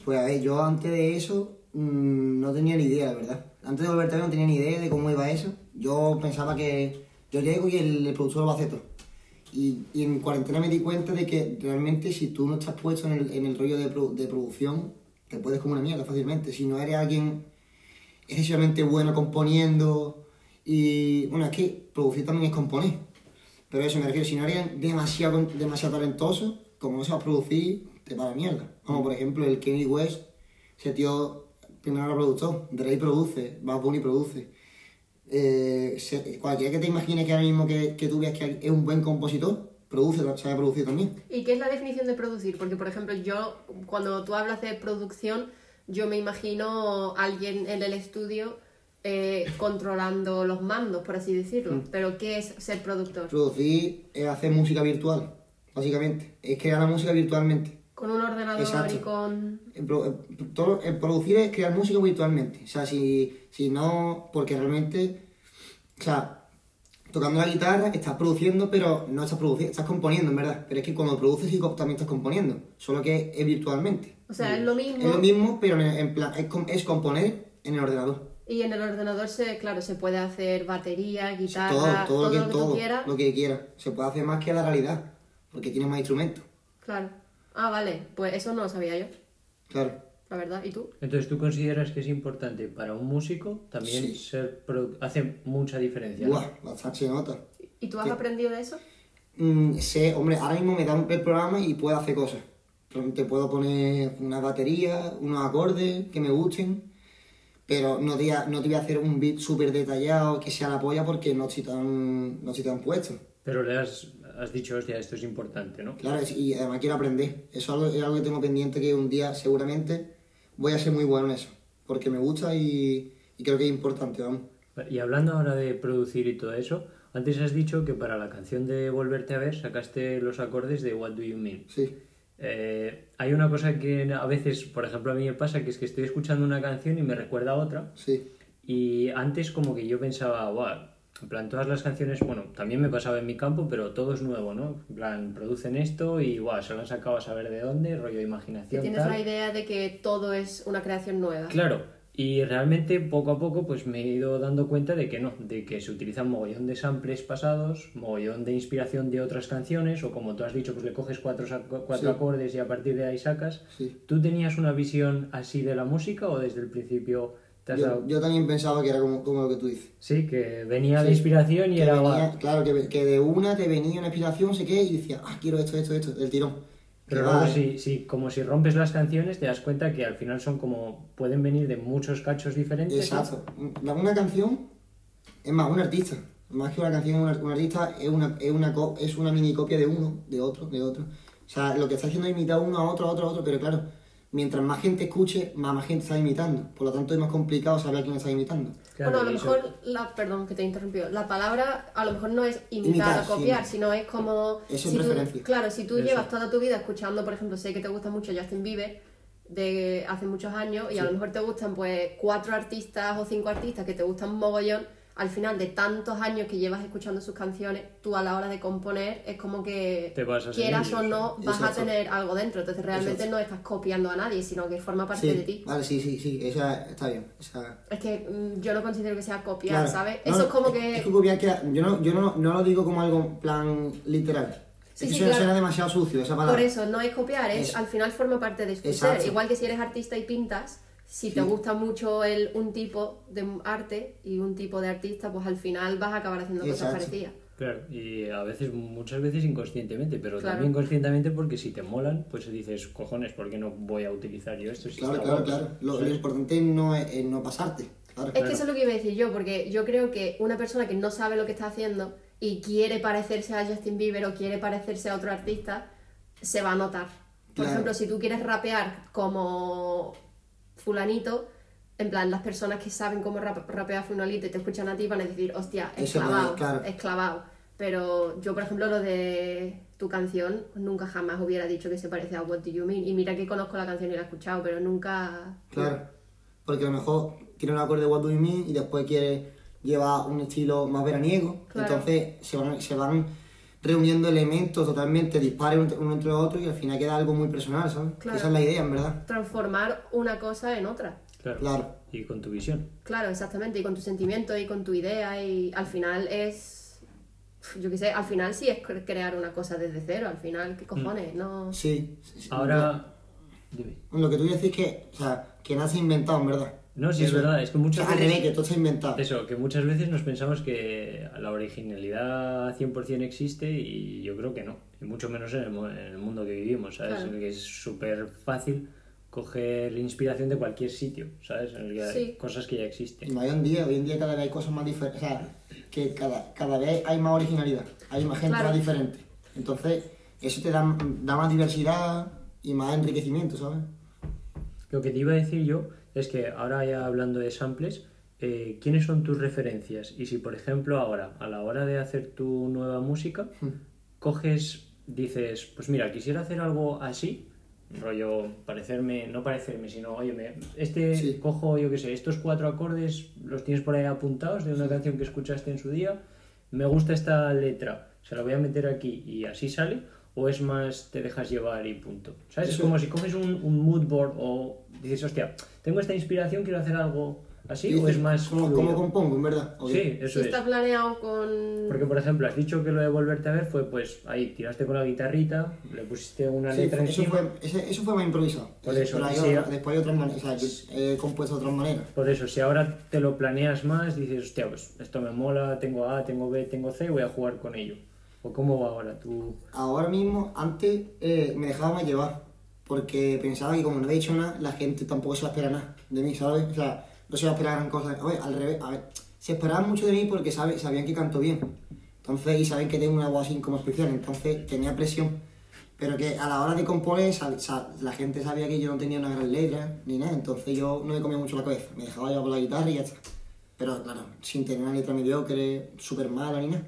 Pues a ver, yo antes de eso mm, no tenía ni idea, la verdad. Antes de volverte a ver no tenía ni idea de cómo iba eso. Yo pensaba que yo llego y el, el productor lo hacer todo. Y, y en cuarentena me di cuenta de que realmente si tú no estás puesto en el, en el rollo de, de producción, te puedes como una mierda fácilmente. Si no eres alguien excesivamente bueno componiendo y... Bueno, es que producir también es componer. Pero eso me refiero, si no eres demasiado, demasiado talentoso, como no sabes producir, te va la mierda. Como por ejemplo el Kenny West, ese tío primero era productor, Dre produce, Bad Bunny produce. Eh, se- cualquiera que te imagine que ahora mismo que, que tú veas que es un buen compositor, produce, sabe producir también. ¿Y qué es la definición de producir? Porque, por ejemplo, yo, cuando tú hablas de producción, yo me imagino alguien en el estudio eh, controlando los mandos, por así decirlo. Pero, ¿qué es ser productor? Producir es hacer música virtual, básicamente. Es crear la música virtualmente. Con un ordenador Exacto. y con... El- todo- producir es crear música virtualmente. O sea, si, si no, porque realmente, o sea, tocando la guitarra estás produciendo, pero no estás produciendo, estás componiendo, en verdad. Pero es que cuando produces también estás componiendo, solo que es virtualmente. O sea, es lo mismo. Es lo mismo, pero en, en plan, es, es componer en el ordenador. Y en el ordenador, se, claro, se puede hacer batería, todo, guitarra, todo, lo que, lo que todo tú quieras. lo que quieras. Se puede hacer más que la realidad, porque tiene más instrumentos. Claro. Ah, vale. Pues eso no lo sabía yo, Claro. la verdad. ¿Y tú? Entonces, ¿tú consideras que es importante para un músico también Sí. ser hace mucha diferencia? ¿no? Buah, bastante se nota. ¿Y tú has ¿Qué? aprendido de eso? Mm, sé, hombre, ahora mismo me dan el programa y puedo hacer cosas. Te puedo poner una batería, unos acordes que me gusten, pero no te, voy a- no te voy a hacer un beat súper detallado que sea la polla porque no estoy tan, no estoy tan puesto. Pero le has, has dicho, hostia, esto es importante, ¿no? Claro, y además quiero aprender. Eso es algo, es algo que tengo pendiente que un día seguramente voy a ser muy bueno en eso. Porque me gusta y, y creo que es importante, vamos. Y hablando ahora de producir y todo eso, antes has dicho que para la canción de Volverte a ver sacaste los acordes de What Do You Mean. Sí, Eh, hay una cosa que a veces, por ejemplo, a mí me pasa, que es que estoy escuchando una canción y me recuerda a otra. sí. Y antes como que yo pensaba, wow, en plan, todas las canciones, bueno, también me pasaba en mi campo, pero todo es nuevo, ¿no? En plan, producen esto y, wow, se lo han sacado a saber de dónde, rollo de imaginación, tienes tal. la idea de que todo es una creación nueva. Claro, y realmente poco a poco pues me he ido dando cuenta de que no, de que se utilizan mogollón de samples pasados, mogollón de inspiración de otras canciones, o como tú has dicho, pues le coges cuatro, cuatro Sí. acordes y a partir de ahí sacas. Sí. ¿Tú tenías una visión así de la música o desde el principio Yo, también pensaba que era como, como lo que tú dices. Sí, que venía de Sí. inspiración y era... venía- claro, que, que de una te venía una inspiración, sé qué, y decía, ah, quiero esto, esto, esto, del tirón. Pero luego si, si, como si rompes las canciones te das cuenta que al final son como... pueden venir de muchos cachos diferentes. Exacto. Una, una canción, es más, un artista. Más que una canción, un, ar- un artista es una, es, una, es una mini copia de uno, de otro, de otro. O sea, lo que está haciendo es imitar uno a otro, a otro, a otro, pero claro, mientras más gente escuche, más, más gente está imitando. Por lo tanto, es más complicado saber a quién está imitando. Claro, bueno, a lo mejor, la, perdón que te he interrumpido, la palabra a lo mejor no es imitar, Imitar, o copiar, sí. sino es como... Eso es si tú- claro, si tú Eso. llevas toda tu vida escuchando, por ejemplo, sé que te gusta mucho Justin Bieber de hace muchos años y a lo mejor te gustan pues cuatro artistas o cinco artistas que te gustan mogollón, al final de tantos años que llevas escuchando sus canciones, tú a la hora de componer es como que Te vas a ser quieras o no vas Exacto. a tener algo dentro, entonces realmente Exacto. no estás copiando a nadie, sino que forma parte Sí, de ti. vale, sí, sí, sí, esa está bien. Esa, Es que mm, yo no considero que sea copiar, Claro. ¿sabes? No, Eso es como Es que... que copiar queda- yo no, yo no, no lo digo como algo en plan literal. Sí, es que sí, suena, claro. suena demasiado sucio esa palabra. Por eso, no es copiar, es Eso. al final forma parte de su ser. Igual que si eres artista y pintas, si te gusta mucho el, un tipo de arte y un tipo de artista, pues al final vas a acabar haciendo cosas parecidas. Claro, y a veces, muchas veces inconscientemente, pero Claro. también conscientemente porque si te molan, pues dices, cojones, ¿por qué no voy a utilizar yo esto? Si Claro, claro, guapo?". claro. Lo, lo importante no es, es no pasarte. Claro. Es que eso es lo que iba a decir yo, porque yo creo que una persona que no sabe lo que está haciendo y quiere parecerse a Justin Bieber o quiere parecerse a otro artista, se va a notar. Por Claro. ejemplo, si tú quieres rapear como fulanito, en plan, las personas que saben cómo rap- rapear fulanito y te escuchan a ti van a decir, hostia, es Eso es, clavado, claro. es clavado. Pero yo, por ejemplo, lo de tu canción, nunca jamás hubiera dicho que se parece a What Do You Mean. Y mira que conozco la canción y la he escuchado, pero nunca... Claro. Porque a lo mejor quiere un acorde de What Do You Mean y después quiere llevar un estilo más veraniego. Claro. Entonces se van, se van reuniendo elementos totalmente dispares uno uno entre otro y al final queda algo muy personal, ¿sabes? Claro. Esa es la idea, en verdad. transformar una cosa en otra. Claro. Claro. Y con tu visión. Claro, exactamente, y con tu sentimiento y con tu idea y al final es, yo qué sé, al final sí es cre- crear una cosa desde cero, al final, ¿qué cojones? No... Sí. sí, sí. Ahora, dime. Lo que tú decís es que, o sea, que ha inventado, en verdad. No, sí es verdad, es que muchas al veces... revés, que todo está inventado. Eso, que muchas veces nos pensamos que la originalidad 100% existe y yo creo que no, y mucho menos en el, en el mundo que vivimos, ¿sabes? Claro. En el que es súper fácil coger inspiración de cualquier sitio, ¿sabes? En el que hay Sí. cosas que ya existen. más hoy en día, hoy en día cada vez hay cosas más diferentes, o sea, que cada, cada vez hay más originalidad, hay más gente Claro. más diferente. Entonces, eso te da, da más diversidad y más enriquecimiento, ¿sabes? Lo que te iba a decir yo es que ahora ya hablando de samples, eh, ¿quiénes son tus referencias? Y si, por ejemplo, ahora, a la hora de hacer tu nueva música, coges, dices, pues mira, quisiera hacer algo así, rollo, parecerme, no parecerme, sino, oye, me- este Sí. cojo, yo qué sé, estos cuatro acordes los tienes por ahí apuntados de una canción que escuchaste en su día, me gusta esta letra, se la voy a meter aquí y así sale, o es más, te dejas llevar y punto. ¿Sabes? Es como si coges un, un mood board o dices, hostia, tengo esta inspiración, quiero hacer algo así, o es más... ¿Cómo, fluido? cómo compongo, en verdad? ¿O Sí, eso Si es. está planeado con... Porque, por ejemplo, has dicho que lo de volverte a ver fue, pues, ahí tiraste con la guitarrita, le pusiste una Sí, letra eso, encima. fue, ese- eso fue más improvisado. Por eso, Pero después hay otras maneras, o sea, he compuesto de otras maneras. Por eso, si ahora te lo planeas más, dices, hostia, pues esto me mola, tengo A, tengo B, tengo C, voy a jugar con ello. ¿O cómo va ahora tú? Ahora mismo, antes eh, me dejaba más llevar, porque pensaba que como no había hecho nada, la gente tampoco se va a esperar nada de mí, ¿sabes? O sea, no se va a esperar gran cosa. A ver, al revés, a ver, se esperaban mucho de mí porque sabe, sabían que canto bien, Entonces, y saben que tengo una voz así como especial, entonces tenía presión. Pero que a la hora de componer, sab- sab- la gente sabía que yo no tenía una gran letra ni nada, entonces yo no me comía mucho la cabeza. Me dejaba llevar por la guitarra y ya está. Pero claro, sin tener una letra mediocre, súper mala ni nada.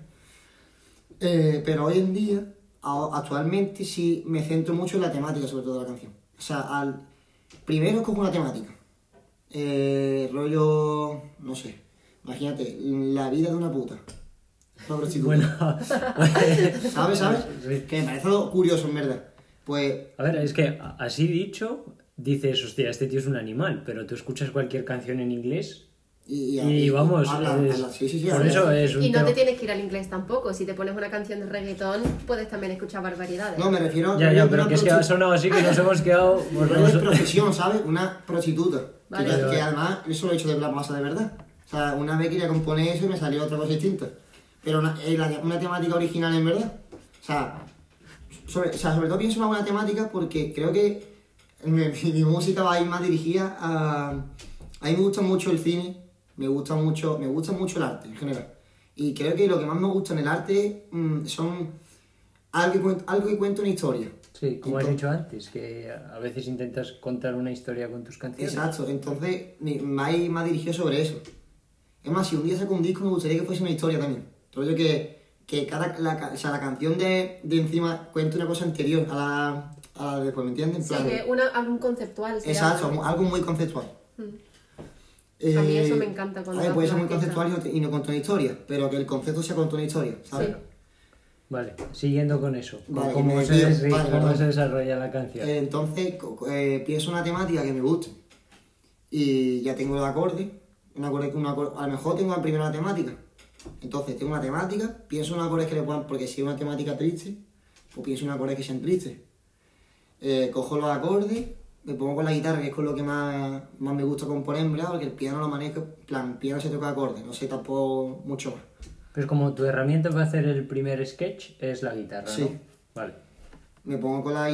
Eh, pero hoy en día, actualmente, sí me centro mucho en la temática, sobre todo de la canción. O sea, al, primero escojo una temática. Eh, rollo, no sé, imagínate, la vida de una puta. Una prostituta. Bueno, ¿Sabes, sabes? Sí. Que me parece algo curioso, en verdad. Pues, a ver, es que así dicho, dices, hostia, este tío es un animal, pero tú escuchas cualquier canción en inglés y, y, vamos, habla- es- sí, sí, sí, por eso es un Y no tema- te tienes que ir al inglés tampoco. Si te pones una canción de reggaetón, puedes también escuchar barbaridades. No, me refiero a Ya, ya, pero que es que ha sonado así que nos hemos quedado... pues, de nos- profesión, ¿sabes? Una prostituta. Vale. Que, que además, eso lo he hecho de la masa de verdad. O sea, una vez quería componer eso y me salió otra cosa distinta. Pero una, eh, una temática original en verdad. O sea, sobre, o sea, sobre todo pienso en una buena temática porque creo que mi, mi música va a ir más dirigida a... A mí me gusta mucho el cine, me gusta mucho, me gusta mucho el arte en general. Y creo que lo que más me gusta en el arte mm, son algo que, cuen- algo que cuenta una historia. Sí, como has dicho antes, que a veces intentas contar una historia con tus canciones. Exacto, entonces me me va a ir más dirigido sobre eso. Es más, si un día saco un disco me gustaría que fuese una historia también. Rollo que, que cada, la, o sea, la canción de, de encima cuente una cosa anterior a la, a la de después, ¿me entiendes? En Sí, plan- que una, algún conceptual. Exacto, algo muy conceptual. A mí eso me encanta cuando a ver, puede ser muy conceptual y no, te- y no contar una historia, pero que el concepto sea contar una historia, ¿sabes? Sí. Vale, siguiendo con eso, Vale, cómo, se, desvío. des- Vale, cómo perdón. se desarrolla la canción. Eh, Entonces, eh, pienso una temática que me guste y ya tengo el acorde, un acorde, un acorde- a lo mejor tengo primero la temática. Entonces, tengo una temática, pienso en acordes que le puedan, porque si es una temática triste, pues pienso en acordes que sean tristes. Eh, cojo los acordes, me pongo con la guitarra, que es con lo que más, más me gusta componer, ¿verdad? Porque el piano lo manejo, en plan, el piano se toca acordes, no sé tampoco mucho más. Pues como tu herramienta para hacer el primer sketch es la guitarra, ¿no? Sí. Vale. me pongo con la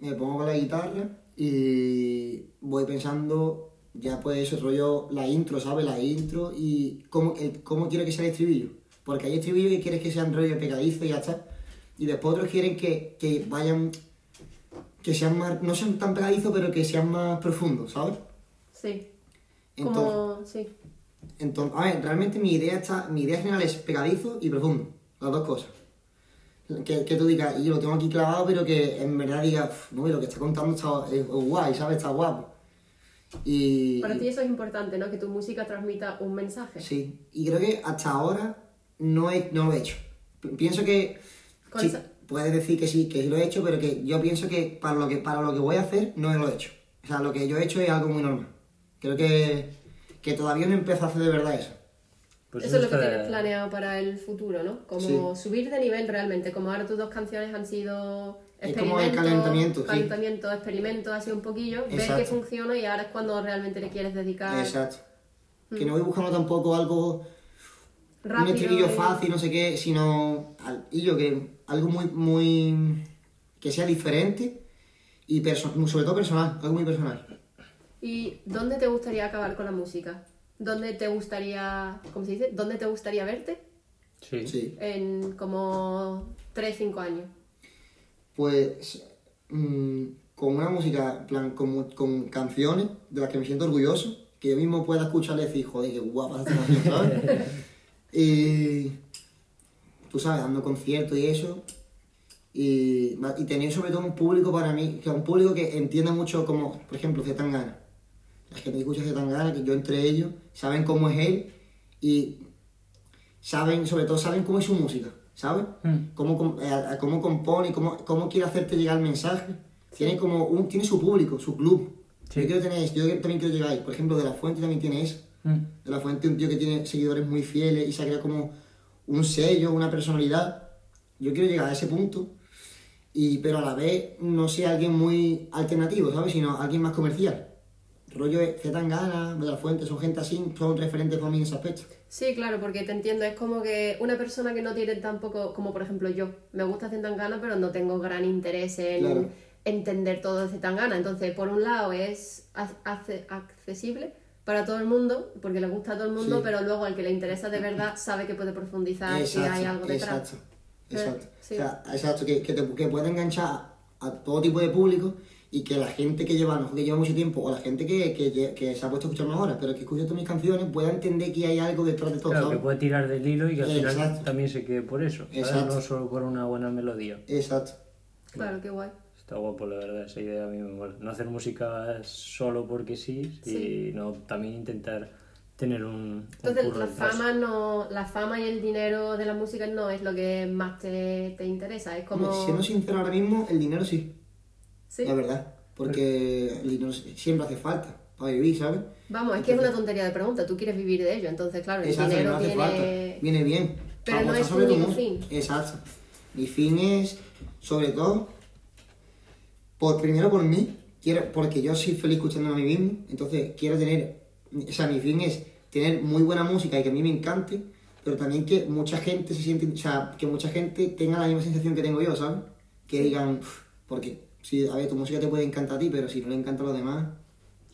me pongo con la guitarra y voy pensando ya pues eso rollo la intro sabes la intro y cómo, el- cómo quiero que sea el estribillo porque hay estribillos que quieres que sean rollo pegadizo y ya está y después otros quieren que, que vayan que sean más no sean tan pegadizos pero que sean más profundos sabes Sí. entonces, Como, sí. entonces a ver realmente mi idea está mi idea general es pegadizo y profundo las dos cosas que, que tú digas, y yo lo tengo aquí clavado, pero que en verdad digas, "Uf, no, lo que está contando está es guay, ¿sabes? Está guapo. Y, Para ti eso es importante, ¿no? Que tu música transmita un mensaje. Sí, y creo que hasta ahora no, he, no lo he hecho. Pi- Pienso que, Con sí, esa- puedes decir que sí, que sí lo he hecho, pero que yo pienso que para lo que, para lo que voy a hacer no lo he hecho. O sea, lo que yo he hecho es algo muy normal. Creo que, que todavía no empiezo a hacer de verdad eso. Pues eso es lo que tienes planeado para el futuro, ¿no? Como subir de nivel realmente. Como ahora tus dos canciones han sido Es como el calentamiento, sí. calentamiento, experimento, así un poquillo, ver Exacto. qué funciona y ahora es cuando realmente le quieres dedicar Exacto. Que no voy buscando tampoco algo Mm. Rápido. un estribillo y- fácil, no sé qué, sino al- y yo que algo muy, muy que sea diferente y perso- sobre todo personal, algo muy personal. ¿Y dónde te gustaría acabar con la música? ¿Dónde te gustaría, ¿cómo se dice? ¿Dónde te gustaría verte? Sí. Sí. En como 3, 5 años. Pues mm, con una música, plan, con, con canciones de las que me siento orgulloso, que yo mismo pueda escucharle y decir, joder, qué guapa esta canción, ¿sabes? y tú sabes, dando conciertos y eso. Y, y tener sobre todo un público para mí, que un público que entienda mucho como, por ejemplo, Zetangana. La gente que escucha Zetangana, que yo entre ellos, saben cómo es él y saben, sobre todo saben cómo es su música, ¿sabes? Mm. Cómo, eh, cómo compone, cómo, cómo quiere hacerte llegar el mensaje. Tiene como un, tiene su público, su club. Sí. Yo quiero tener eso, yo también quiero llegar ahí. Por ejemplo, De La Fuente también tiene eso. Mm. De La Fuente un tío que tiene seguidores muy fieles y se ha creado como un sello, una personalidad. Yo quiero llegar a ese punto, y, pero a la vez no sea alguien muy alternativo, ¿sabes? Sino alguien más comercial. Rollo Zetangana, De La Fuente, son gente así, son referentes para mí en ese aspecto. Sí, claro, porque te entiendo, es como que una persona que no tiene tampoco, como por ejemplo yo, me gusta Zetangana, pero no tengo gran interés en Claro. entender todo de Zetangana. Entonces, por un lado es ac- acce- accesible, para todo el mundo, porque le gusta a todo el mundo, Sí. pero luego al que le interesa de verdad sabe que puede profundizar y hay algo detrás. Exacto, exacto. sí. O sea, exacto, que, que, te, que puede enganchar a todo tipo de público y que la gente que lleva, mejor que lleva mucho tiempo, o la gente que, que, se ha puesto a escucharme ahora, pero que escucha todas mis canciones, pueda entender que hay algo detrás de todo, Claro, que puede tirar del hilo y que al final Exacto. también se quede por eso, ¿sabes? Exacto. no solo por una buena melodía. Exacto. Claro, qué guay. Está guapo, la verdad, esa idea a mí me mola. No hacer música solo porque sí, Sí. sino también intentar tener un, un Entonces curro la fama no, la fama y el dinero de la música no es lo que más te, te interesa, es como Siendo sincero ahora mismo, el dinero sí, sí. la verdad. Porque el dinero siempre hace falta para vivir, ¿sabes? Vamos, es que es una tontería de pregunta, tú quieres vivir de ello, entonces claro, el Exacto, dinero no hace viene falta. Viene bien. Pero no es tu único fin. Exacto. Mi fin es, sobre todo, por, primero por mí, quiero, porque yo soy feliz escuchando a mí mismo, entonces quiero tener, o sea, mi fin es tener muy buena música y que a mí me encante, pero también que mucha gente se siente, o sea, que mucha gente tenga la misma sensación que tengo yo, ¿sabes? Que digan, porque, si, a ver, tu música te puede encantar a ti, pero si no le encanta a los demás,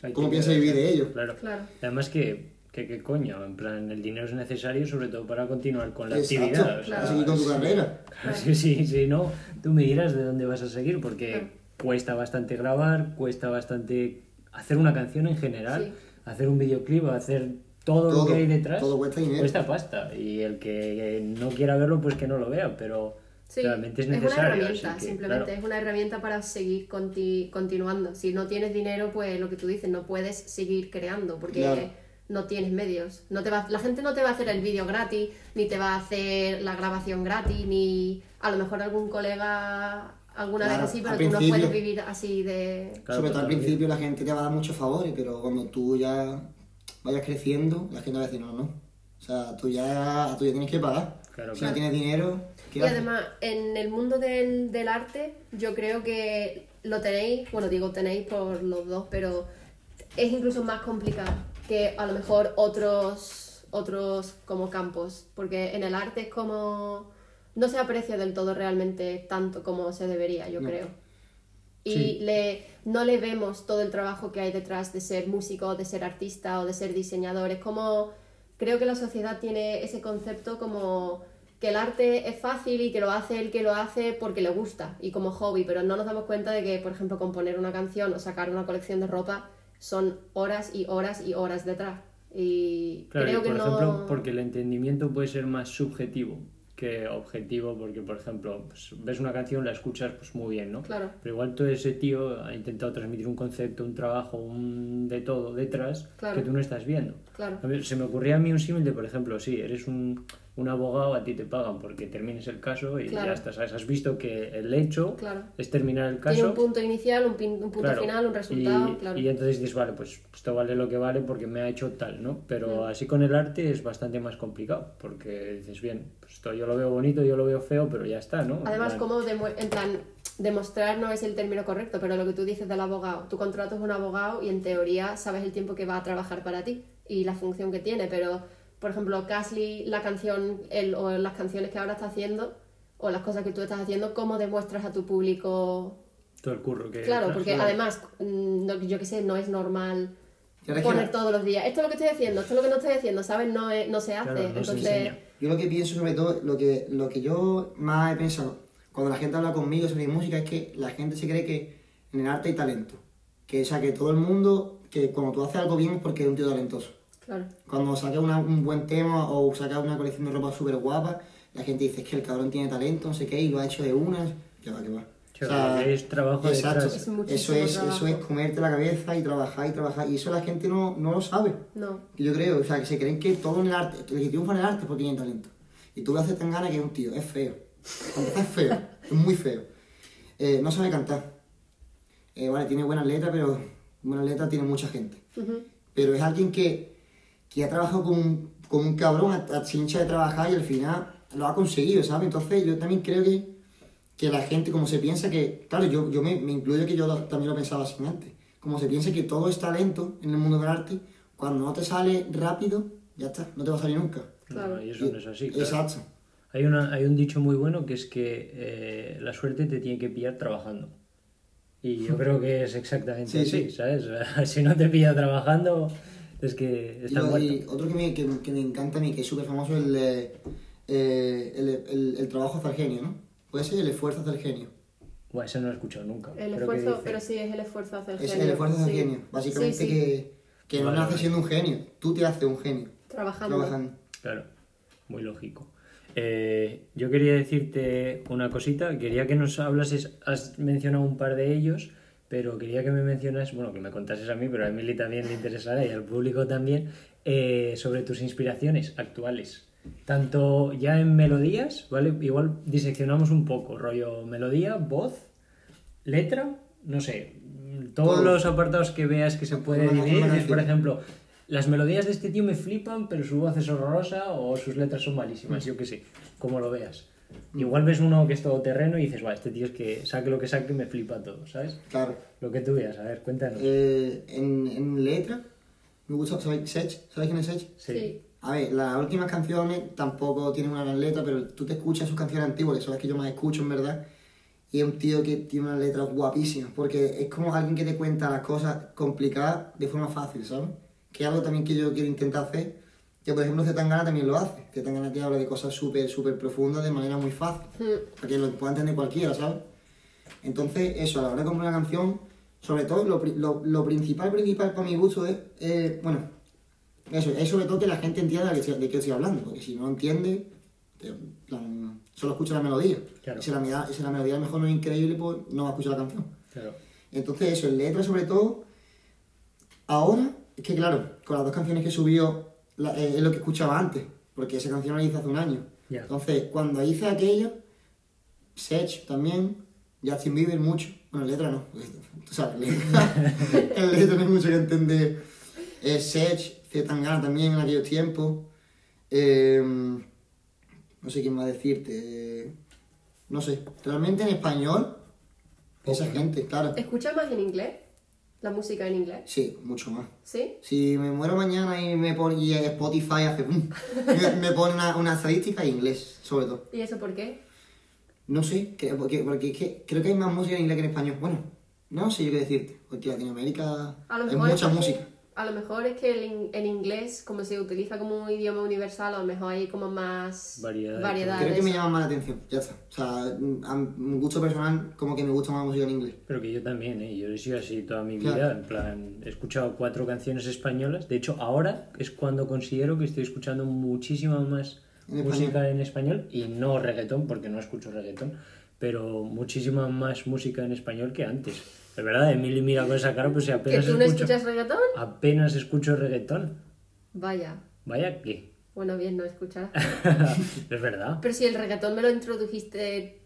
Hay ¿cómo piensas vivir de ello? Claro. Claro. Además que, que, que coño, en plan, el dinero es necesario sobre todo para continuar con la Exacto, actividad. o sea, para seguir con tu sí. carrera. Sí, sí, sí, no, tú me dirás de dónde vas a seguir, porque Claro. Cuesta bastante grabar, cuesta bastante hacer una canción en general, Sí. hacer un videoclip, hacer todo, lo que hay detrás. todo cuesta dinero. Cuesta pasta. Y el que no quiera verlo, pues que no lo vea, pero Sí, realmente es una necesario. herramienta, así que, simplemente claro. es una herramienta para seguir conti- continuando. Si no tienes dinero, pues lo que tú dices, no puedes seguir creando porque Claro. no tienes medios. No te va, la gente no te va a hacer el vídeo gratis, ni te va a hacer la grabación gratis, ni a lo mejor algún colega alguna Claro, vez así, pero tú no puedes vivir así de... Claro, Sobre todo al principio la gente te va a dar muchos favores, pero cuando tú ya vayas creciendo, la gente va a decir, no, no. O sea, tú ya, tú ya tienes que pagar. Claro, si claro. no tienes dinero, ¿qué Y haces? además, en el mundo del, del arte, yo creo que lo tenéis, bueno, digo tenéis por los dos, pero es incluso más complicado que a lo mejor otros, otros como campos, porque en el arte es como... no se aprecia del todo realmente tanto como se debería, yo No. creo. Y Sí. le, no le vemos todo el trabajo que hay detrás de ser músico, de ser artista o de ser diseñador. Es como, creo que la sociedad tiene ese concepto como que el arte es fácil y que lo hace el que lo hace porque le gusta y como hobby, pero no nos damos cuenta de que, por ejemplo, componer una canción o sacar una colección de ropa son horas y horas y horas detrás. Y Claro, creo que por no... ejemplo, porque el entendimiento puede ser más subjetivo que objetivo, porque por ejemplo, pues, ves una canción, la escuchas pues muy bien, ¿no? Claro. Pero igual todo ese tío ha intentado transmitir un concepto, un trabajo, un de todo detrás Claro. que tú no estás viendo. Claro. Se me ocurría a mí un símil de, por ejemplo, sí, eres un, un abogado, a ti te pagan porque termines el caso y Claro. ya está, ¿sabes? Has visto que el hecho Claro. es terminar el caso. Tiene un punto inicial, un, pin- un punto Claro, final, un resultado, y, entonces dices, vale, pues esto vale lo que vale porque me ha hecho tal, ¿no? Pero así con el arte es bastante más complicado, porque dices, bien, pues esto yo lo veo bonito, yo lo veo feo, pero ya está, ¿no? Además, como en plan, demostrar no es el término correcto, pero lo que tú dices del abogado, tú contratas un abogado y en teoría sabes el tiempo que va a trabajar para ti y la función que tiene, pero por ejemplo, Casly, la canción el, o las canciones que ahora está haciendo o las cosas que tú estás haciendo, ¿cómo demuestras a tu público? Todo el curro que... Claro, porque claro. además, mm, no- yo qué sé, no es normal que poner todos los días. Esto es lo que estoy haciendo, esto es lo que no estoy haciendo, ¿sabes? No, es- no se hace. Claro, no Entonces. Yo lo que pienso sobre todo, lo que, lo que yo más he pensado cuando la gente habla conmigo sobre mi música es que la gente se cree que en el arte hay talento. Que, o sea, que todo el mundo, que cuando tú haces algo bien es porque eres un tío talentoso. Claro. Cuando sacas una- un buen tema o sacas una colección de ropa súper guapa, la gente dice "Es que el cabrón tiene talento, no sé qué, y lo ha hecho de unas. Que va, que va. Sí, es trabajo exacto. Es Eso es, eso es comerte la cabeza y trabajar y trabajar. Y eso la gente no, no lo sabe. No. Yo creo, o sea, que se creen que todo en el arte, el que triunfa en el arte es porque tiene talento. Y tú le haces tan gana que es un tío, es feo. Cuando es feo, es muy feo. Eh, no sabe cantar. Eh, vale, tiene buenas letras, pero buenas letras tiene mucha gente. Ujú. Pero es alguien que, que ha trabajado como un, como un cabrón, a, a chincha de trabajar y al final lo ha conseguido, ¿sabes? Entonces yo también creo que, que la gente, como se piensa que, claro, yo, yo me, me incluyo que yo lo- también lo pensaba así antes, como se piensa que todo es talento en el mundo del arte, cuando no te sale rápido, ya está, no te va a salir nunca. Claro. No, y eso no es así, claro. Exacto. Hay, una, hay un dicho muy bueno que es que eh, la suerte te tiene que pillar trabajando. Y yo creo que es exactamente Sí, así, sí. ¿sabes? si no te pilla trabajando, Es que Y, está lo- y muerto. otro que me, que, que me encanta a mí, que es súper famoso, es el, eh, el, el, el trabajo hacia el genio, ¿no? Puede ser el esfuerzo hacia el genio. Buah, ese no lo he escuchado nunca. El ¿Pero qué esfuerzo, pero sí es el esfuerzo hacia el Es genio. el esfuerzo hacia el genio. Básicamente Sí, sí, que, que no Vale, naces vale. siendo un genio, tú te haces un genio. Trabajando. Trabajando. Claro, muy lógico. Eh, yo quería decirte una cosita, quería que nos hablases, has mencionado un par de ellos, pero quería que me mencionas, bueno, que me contases a mí, pero a Emily también le interesará y al público también, eh, sobre tus inspiraciones actuales. Tanto ya en melodías, ¿vale? Igual diseccionamos un poco, rollo melodía, voz, letra, no sé, todos Todo. los apartados que veas que se puede dividir, es, por ejemplo, las melodías de este tío me flipan, pero su voz es horrorosa o sus letras son Mm. malísimas, yo qué sé, como lo veas. Igual ves uno que es todo terreno y dices, va, este tío es que saque lo que saque me flipa todo, ¿sabes? Claro. Lo que tú veas, a ver, cuéntanos. Eh, en, en letra, me gusta, ¿sabéis Sech? ¿Sabéis quién es Sech? Sí. A ver, las últimas canciones tampoco tienen una gran letra, pero tú te escuchas sus canciones antiguas, que son las que yo más escucho en verdad, y es un tío que tiene una letra guapísima, porque es como alguien que te cuenta las cosas complicadas de forma fácil, ¿sabes? Que es algo también que yo quiero intentar hacer, que por ejemplo Zetangana también lo hace, Zetangana te habla de cosas súper, súper profundas de manera muy fácil, Mm. para que lo pueda entender cualquiera, ¿sabes? Entonces, eso, a la hora de comprar una canción, sobre todo, lo, lo, lo principal, principal para mi gusto es, eh, bueno, eso, es sobre todo que la gente entienda de qué, de qué estoy hablando, porque si no entiende, plan, solo escucha la melodía. Claro. Si la, melodía- si la melodía a lo mejor no es increíble, pues no va a escuchar la canción. Claro. Entonces, eso, en letra sobre todo, ahora, es que claro, con las dos canciones que subió, la- eh, es lo que escuchaba antes, porque esa canción la hice hace un año. Entonces, cuando hice aquella, Sech también, Justin Bieber mucho, bueno, en letra no, tú sabes, en letra, en letra no hay mucho que entender. Eh, Sech, Zetangana también en aquellos tiempos, eh, no sé quién más decirte, eh, no sé, realmente en español, esa gente, claro, ¿Escuchas más en inglés? ¿La música en inglés? sí, mucho más. ¿Sí? Si me muero mañana y me pone y Spotify hace pum, me, pone una, una estadística en inglés, sobre todo. ¿Y eso por qué? No sé, que- porque, porque es que creo que hay más música en inglés que en español. Bueno, no sé yo qué decirte, porque Latinoamérica A lo mejor mucha es que- música. A lo mejor es que el, in- el inglés, como se utiliza como un idioma universal, a lo mejor hay como más Variedad de variedades. Creo que me llama más la atención, ya está. O sea, a mi gusto personal, como que me gusta más la música en inglés. Pero que yo también, ¿eh? Yo he sido así toda mi Claro. vida. En plan, he escuchado cuatro canciones españolas. De hecho, ahora es cuando considero que estoy escuchando muchísima más En música en español. Y no reggaetón, porque no escucho reggaetón. Pero muchísima más música en español que antes. Es verdad, Emily mira con esa cara, pues si ¿Que apenas tú no escucho... escuchas reggaetón? Apenas escucho reggaetón. Vaya. Vaya que... Bueno, bien, no escuchar. es verdad. Pero si el reggaetón me lo introdujiste,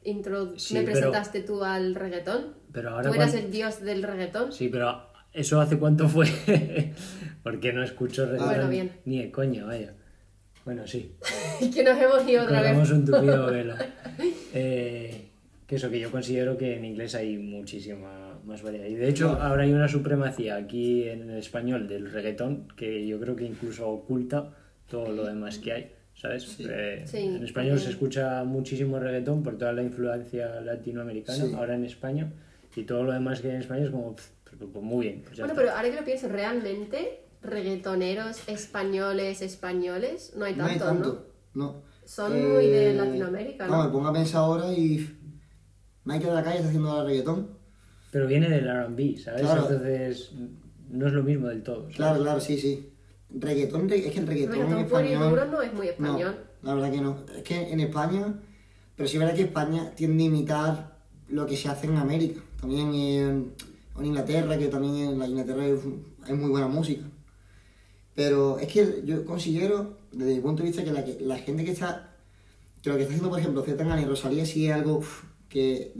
Sí, me pero- presentaste tú al reggaetón. Pero ahora Tú eras el dios del reggaetón. Sí, pero ¿eso hace cuánto fue? porque no escucho reggaetón Bueno, bien. ni de coña, vaya. Bueno, sí. Que nos hemos ido otra Colgamos vez. un tupido velo. Eh, que eso, que yo considero que en inglés hay muchísima más variedad. Y de hecho, ahora hay una supremacía aquí en el español del reggaetón que yo creo que incluso oculta todo lo demás que hay. ¿Sabes? Eh, Sí, en español se escucha muchísimo reggaetón por toda la influencia latinoamericana, Sí. ahora en España, y todo lo demás que hay en España es como, pff, pues, pues muy bien. pues Bueno, está. pero ahora que lo pienso, realmente reggaetoneros españoles, españoles, no hay No hay tanto, ¿no? tanto, no. Son muy de Eh, Latinoamérica, No, ¿no? me pongo a pensar ahora y Michael de la calle está haciendo ahora reggaetón. Pero viene del RB, ¿sabes? Claro. Entonces no es lo mismo del todo. ¿sabes? Claro, claro, sí, sí. Reggaetón, re- es que el reggaetón, Reggaetón en español... no es muy español. No, la verdad que no. Es que en España, pero sí es verdad que España tiende a imitar lo que se hace en América. También en, en Inglaterra, que también en la Inglaterra es, hay muy buena música. Pero es que yo considero, desde mi punto de vista, que la, que- la gente que está. Que lo que está haciendo, por ejemplo, Zetangana y Rosalía sí es algo uf, que,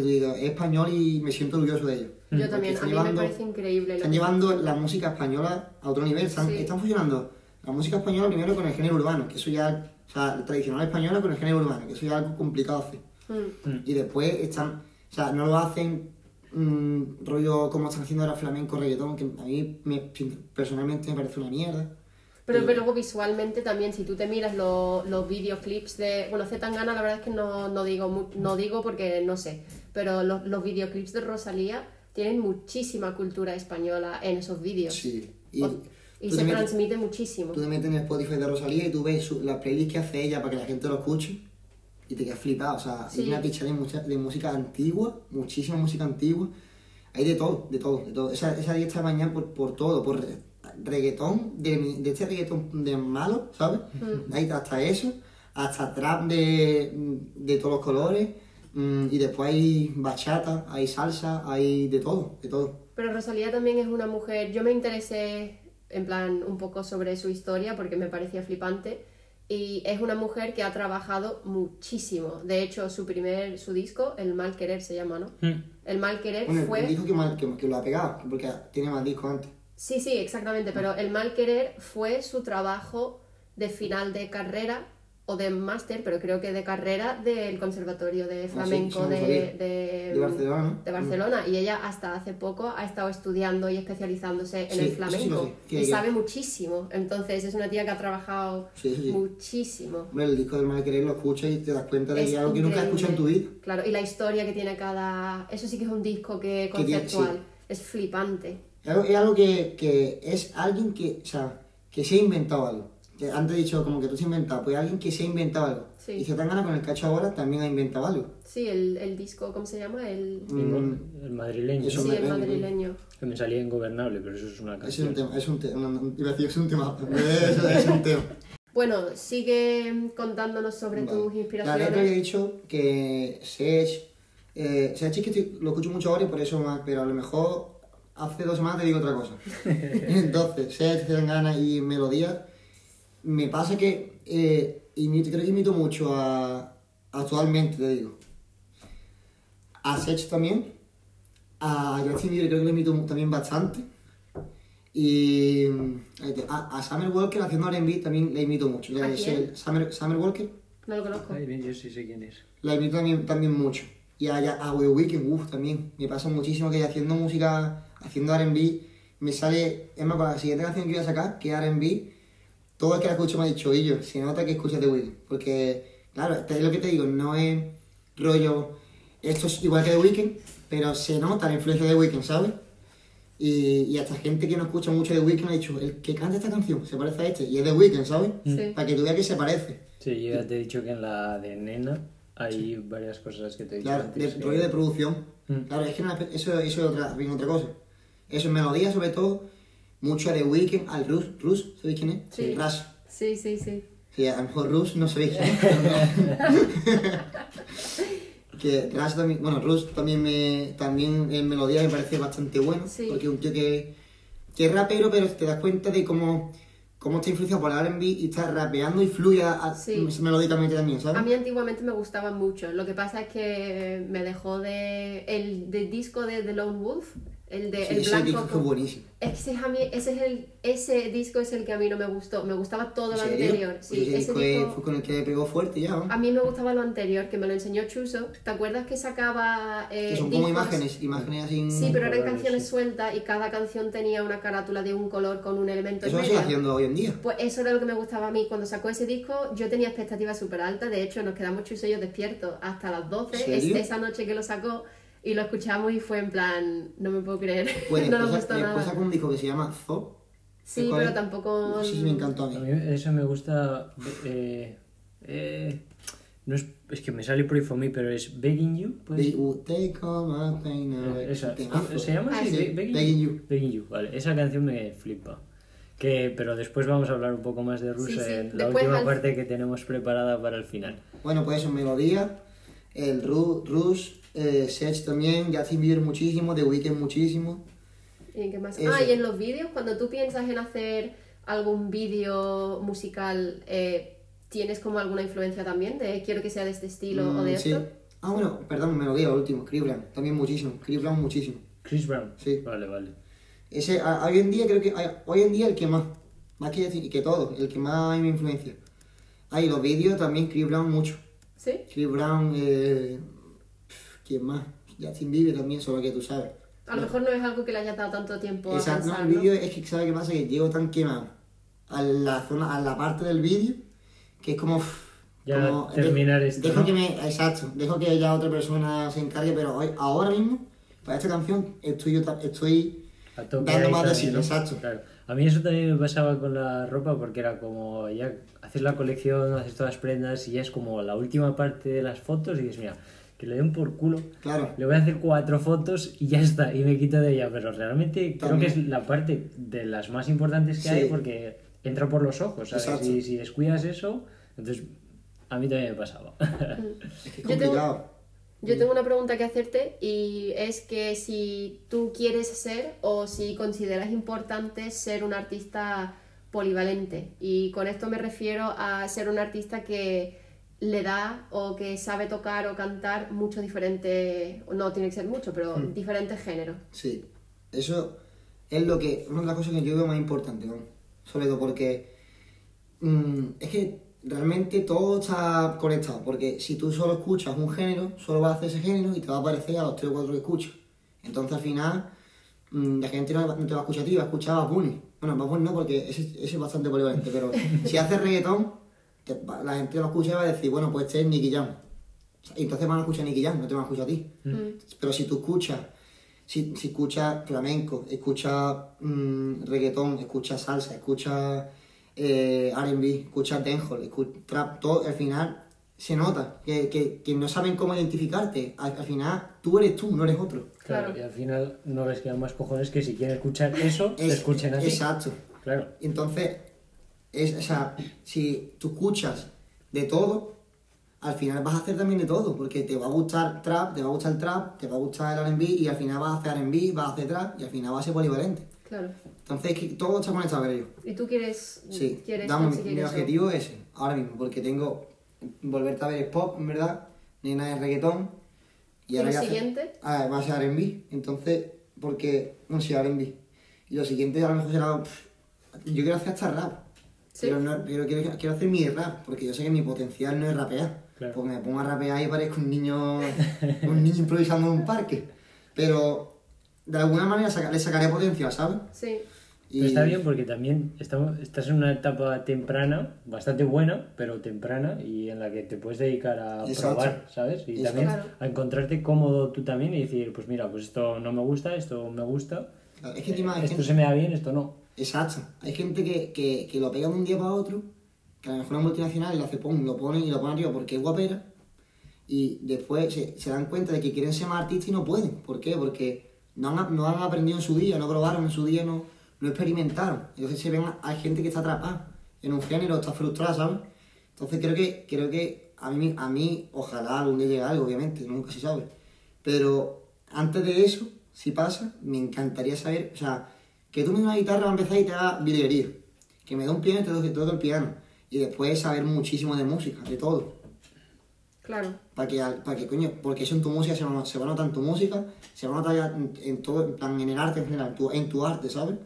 tú digas, es español y me siento orgulloso de ello. Yo también, a mí me parece increíble. están llevando la música española a otro nivel. Están, Sí. están fusionando la música española primero con el género urbano, que eso ya, o sea, la tradicional española con el género urbano, que eso ya es algo complicado hacer. Mm. Y después están, o sea, no lo hacen mm, rollo como están haciendo ahora flamenco, reggaetón, que a mí me- personalmente me parece una mierda. Pero, Y- luego visualmente también, si tú te miras lo- los videoclips de... Bueno, Zetangana la verdad es que no, no, digo, no digo porque no sé, pero los, los videoclips de Rosalía tienen muchísima cultura española en esos vídeos. Sí. Y O- Y Tú se metes- transmite muchísimo. Tú en el Spotify de Rosalía y tú ves su- la playlist que hace ella para que la gente lo escuche y te quedas flipado. O sea, Sí. hay una picha de, mucha- de música antigua, muchísima música antigua. Hay de todo, de todo, de todo. Esa, esa lista de mañana por, por todo, por reggaetón, de, mi- de este reggaetón de malo, ¿sabes? Mm. Hay hasta eso, hasta trap de, de todos los colores. mm, Y después hay bachata, hay salsa, hay de todo, de todo. Pero Rosalía también es una mujer. Yo me interesé en plan un poco sobre su historia porque me parecía flipante. Y es una mujer que ha trabajado muchísimo. De hecho, su primer, su disco, El Mal Querer se llama, ¿no? Mm. El Mal Querer Bueno, fue. dijo que, mal- que, que lo ha pegado, porque tiene más discos antes. Sí, sí, exactamente, pero el mal querer fue su trabajo de final de carrera o de máster, pero creo que de carrera del Conservatorio de Flamenco Ah, sí, sí, de, Barcelona, de Barcelona. Y ella hasta hace poco ha estado estudiando y especializándose en Sí, el flamenco. y ella- sabe muchísimo. Entonces es una tía que ha trabajado muchísimo. El disco del mal querer lo escuchas y te das cuenta de Es que algo que nunca has escuchado en tu vida. Claro, y la historia que tiene cada... Eso sí que es un disco que conceptual. Es flipante. Es algo, es algo que, que es alguien que, o sea, que se ha inventado algo. Que antes he dicho como que tú se has inventado, pues alguien que se ha inventado algo. Sí. Y se tan gana con el cacho ahora también ha inventado algo. Sí, el, el disco, ¿cómo se llama? El... Mm, El madrileño. Eso Sí, el madrileño. Que me salía ingobernable, pero eso es una es canción. un tema, es un tema, no, no, iba a decir, es un tema, es un tema. Bueno, sigue contándonos sobre Vale. tus La letra inspiraciones. había dicho que Sech, eh, Sech es que estoy- lo escucho mucho ahora y por eso más, pero a lo mejor hace dos semanas te digo otra cosa. Entonces, Sech, Gana y Melodía, me pasa que eh, imito, creo que imito mucho a, actualmente, te digo, a Sech también, a Justin Bieber creo que lo imito también bastante. Y a, a Summer Walker haciendo R&B también la imito mucho. ¿A quién? Summer, Summer Walker No lo conozco. Ay, bien, yo sí sé quién es. la imito también, también mucho. Y a, a The Weeknd, uff, también. Me pasa muchísimo que haciendo música, haciendo R&B, me sale... Es más, con la siguiente canción que voy a sacar, que es R&B, todo el que la escucha me ha dicho, y yo, se nota que escuchas The Weeknd. Porque, claro, este es lo que te digo, no es rollo... Esto es igual que The Weeknd, pero se nota la influencia de The Weeknd, ¿sabes? Y, y hasta gente que no escucha mucho The Weeknd ha dicho, el que canta esta canción se parece a este, y es The Weeknd, ¿sabes? Sí. Para que tú veas que se parece. Sí, yo ya te he dicho que en la de Nena hay varias cosas que te he dicho Claro, antes. de que- rollo de producción. Mm. Claro, es que eso, eso es otra, bien otra cosa. Eso es melodía, sobre todo, mucho de Weekend, al Rus, Rus, ¿sabéis quién es? Sí. Rush. Sí, sí, sí. Sí, a lo mejor Rus no sabéis quién es. que Rush también, bueno, Rus también me, también en melodía me parece bastante bueno, Sí. porque es un tío que, que es rapero, pero te das cuenta de cómo, cómo está influenciado por el R&B y está rapeando y fluye a- a- Sí. melódicamente también, ¿sabes? A mí antiguamente me gustaban mucho. Lo que pasa es que me dejó de... El del disco de The Lone Wolf, el de Sí, El ese Blanco... disco con- buenísimo. Ese, es a mí, ese, es el, ese disco es el que a mí no me gustó. Me gustaba todo ¿En lo anterior. Sí, ese ese disco disco- fue con el que pegó fuerte ya, ¿no? A mí me gustaba lo anterior, que me lo enseñó Chuso. ¿Te acuerdas que sacaba eh, Que son como discos? imágenes, imágenes así. Sí, pero eran canciones sí. sueltas y cada canción tenía una carátula de un color con un elemento Eso lo sigue haciendo hoy en día. Pues eso era lo que me gustaba a mí. Cuando sacó ese disco, yo tenía expectativas súper altas. De hecho, nos quedamos Chuso y yo despiertos hasta las 12, ¿En serio? es- esa noche que lo sacó, y lo escuchamos y fue en plan, no me puedo creer, Pues no nos después, nada. sacó un disco que se llama Zo. Sí, ¿Cuál pero es? tampoco... Sí, sí, me encantó a A mí. mí eso me gusta. eh, eh, no es, es que me sale por ahí for me, pero es Begging You. would take all my pain away. Eh, esa, Temazo. ¿Se llama Ah, sí. Be- Begging, Begging You. Begging You, vale. Esa canción me flipa. Que, pero después vamos a hablar un poco más de Rusia Sí, sí. en la Después última al- parte que tenemos preparada para el final. Bueno, pues eso, melodía. El Ru, Rush, eh, Sech también, Justin Bieber muchísimo, The Weeknd muchísimo. ¿Y en qué más? Eso. Ah, y en los vídeos, cuando tú piensas en hacer algún vídeo musical, eh, ¿tienes como alguna influencia también de quiero que sea de este estilo o de Mm, sí. esto? Ah, bueno, perdón, melodía, lo último. Chris Brown, también muchísimo. Chris Brown muchísimo. Chris Brown. Sí. Vale, vale. Ese, a- hoy en día creo que, a- hoy en día el que más, más que decir, que todo, el que más me influencia. Hay los vídeos también, Chris Brown mucho. ¿Sí? Chris Brown, eh, ¿quién más? Justin Bieber también, solo que tú sabes. A lo mejor no es algo que le haya dado tanto tiempo a Exacto, no, pensar, el ¿no? vídeo es que, ¿sabes qué pasa? Que llego tan quemado a la zona, a la parte del vídeo, que es como... uff, Ya como- terminar de- esto, Dejo ¿no? que me... Exacto, dejo que ya otra persona se encargue, pero hoy, ahora mismo, para esta canción, estoy, yo estoy A dando más de sí, ¿no? exacto. Claro. A mí eso también me pasaba con la ropa porque era como ya haces la colección, haces todas las prendas y ya es como la última parte de las fotos y dices, mira, que le den por culo. Claro. Le voy a hacer cuatro fotos y ya está, y me quito de ella. Pero realmente creo que es la parte de las más importantes que Sí. hay porque entra por los ojos, ¿sabes? Exacto. Si, si descuidas eso, entonces a mí también me pasaba. Es que es Yo tengo- complicado. Yo tengo una pregunta que hacerte y es que si tú quieres ser o si consideras importante ser un artista polivalente. Y con esto me refiero a ser un artista que le da o que sabe tocar o cantar muchos diferentes, no tiene que ser mucho, pero diferentes géneros. Sí, eso es lo que, una de las cosas que yo veo más importante, ¿no? sobre todo porque mm, es que realmente todo está conectado, porque si tú solo escuchas un género, solo vas a hacer ese género y te va a parecer a los tres o cuatro que escuchas. Entonces al final mm, la gente no, no te va a escuchar a ti, va a escuchar a Bunny. Bueno, Bad Bunny no, porque ese, ese es bastante polivalente, pero si haces reggaetón, te la gente lo escucha y va a decir, bueno, pues este es Nicky Jam. Entonces van a escuchar a Nicky Jam, no te van a escuchar a ti. Pero si tú escuchas, si, si escuchas flamenco, escuchas mm, reggaetón, escuchas salsa, escuchas eh, R&B, escuchas dancehall, escuchas trap, todo, al final se nota que, que, que no saben cómo identificarte. Al, al final tú eres tú, no eres otro. Claro, Claro. y al final no les quedan más cojones que si quieren escuchar eso, te Es- escuchen así. Exacto. Claro. Entonces, es, o sea, si tú escuchas de todo, al final vas a hacer también de todo, porque te va a gustar trap, te va a gustar el trap, te va a gustar el R&B y al final vas a hacer R&B, vas a hacer trap y al final vas a ser polivalente. Claro. Entonces, es que todo está conectado, creo yo. ¿Y tú quieres, Sí, quieres dame, mi objetivo es ese, ahora mismo, porque tengo volverte a ver es pop, en verdad, nena es reggaetón. ¿Y ahora hace- siguiente? Ah, va a ser R&B, entonces, porque, no sé, R&B. Y lo siguiente a lo mejor será, pff, yo quiero hacer hasta rap, Sí. pero, no, pero quiero, quiero hacer mi rap, porque yo sé que mi potencial no es rapear. Claro. Porque me pongo a rapear y parezco un niño, un niño improvisando en un parque. Pero, de alguna manera saca- le sacaré potencial, ¿sabes? Sí. Pero está bien porque también estamos, estás en una etapa temprana, bastante buena, pero temprana, y en la que te puedes dedicar a Exacto. probar, ¿sabes? Y Exacto. también Claro. a encontrarte cómodo tú también y decir, pues mira, pues esto no me gusta, esto me gusta, Es que esto se me da bien, esto no. Exacto. Hay gente que, que, que lo pega de un día para otro, que a lo mejor una multinacional lo hace pon, lo pone y lo pone arriba porque es guapera, y después se, se dan cuenta de que quieren ser más artistas y no pueden. ¿Por qué? Porque no han, no han aprendido en su día, no probaron en su día, no, no experimentaron. Entonces se ven, hay gente que está atrapada en un género, está frustrada, ¿sabes? Entonces creo que, creo que a mí, a mí, ojalá algún día llegue algo, obviamente, nunca se sabe. Pero antes de eso, si pasa, me encantaría saber, o sea, que tú una guitarra va a empezar y te haga virguería. Que me dé un piano y te toque todo el piano. Y después saber muchísimo de música, de todo. Claro. Para que, para que, coño, porque eso en tu música se va, se va a notar en tu música, se va a notar en, en todo, en plan, en el arte en general, en tu, en tu arte, ¿sabes?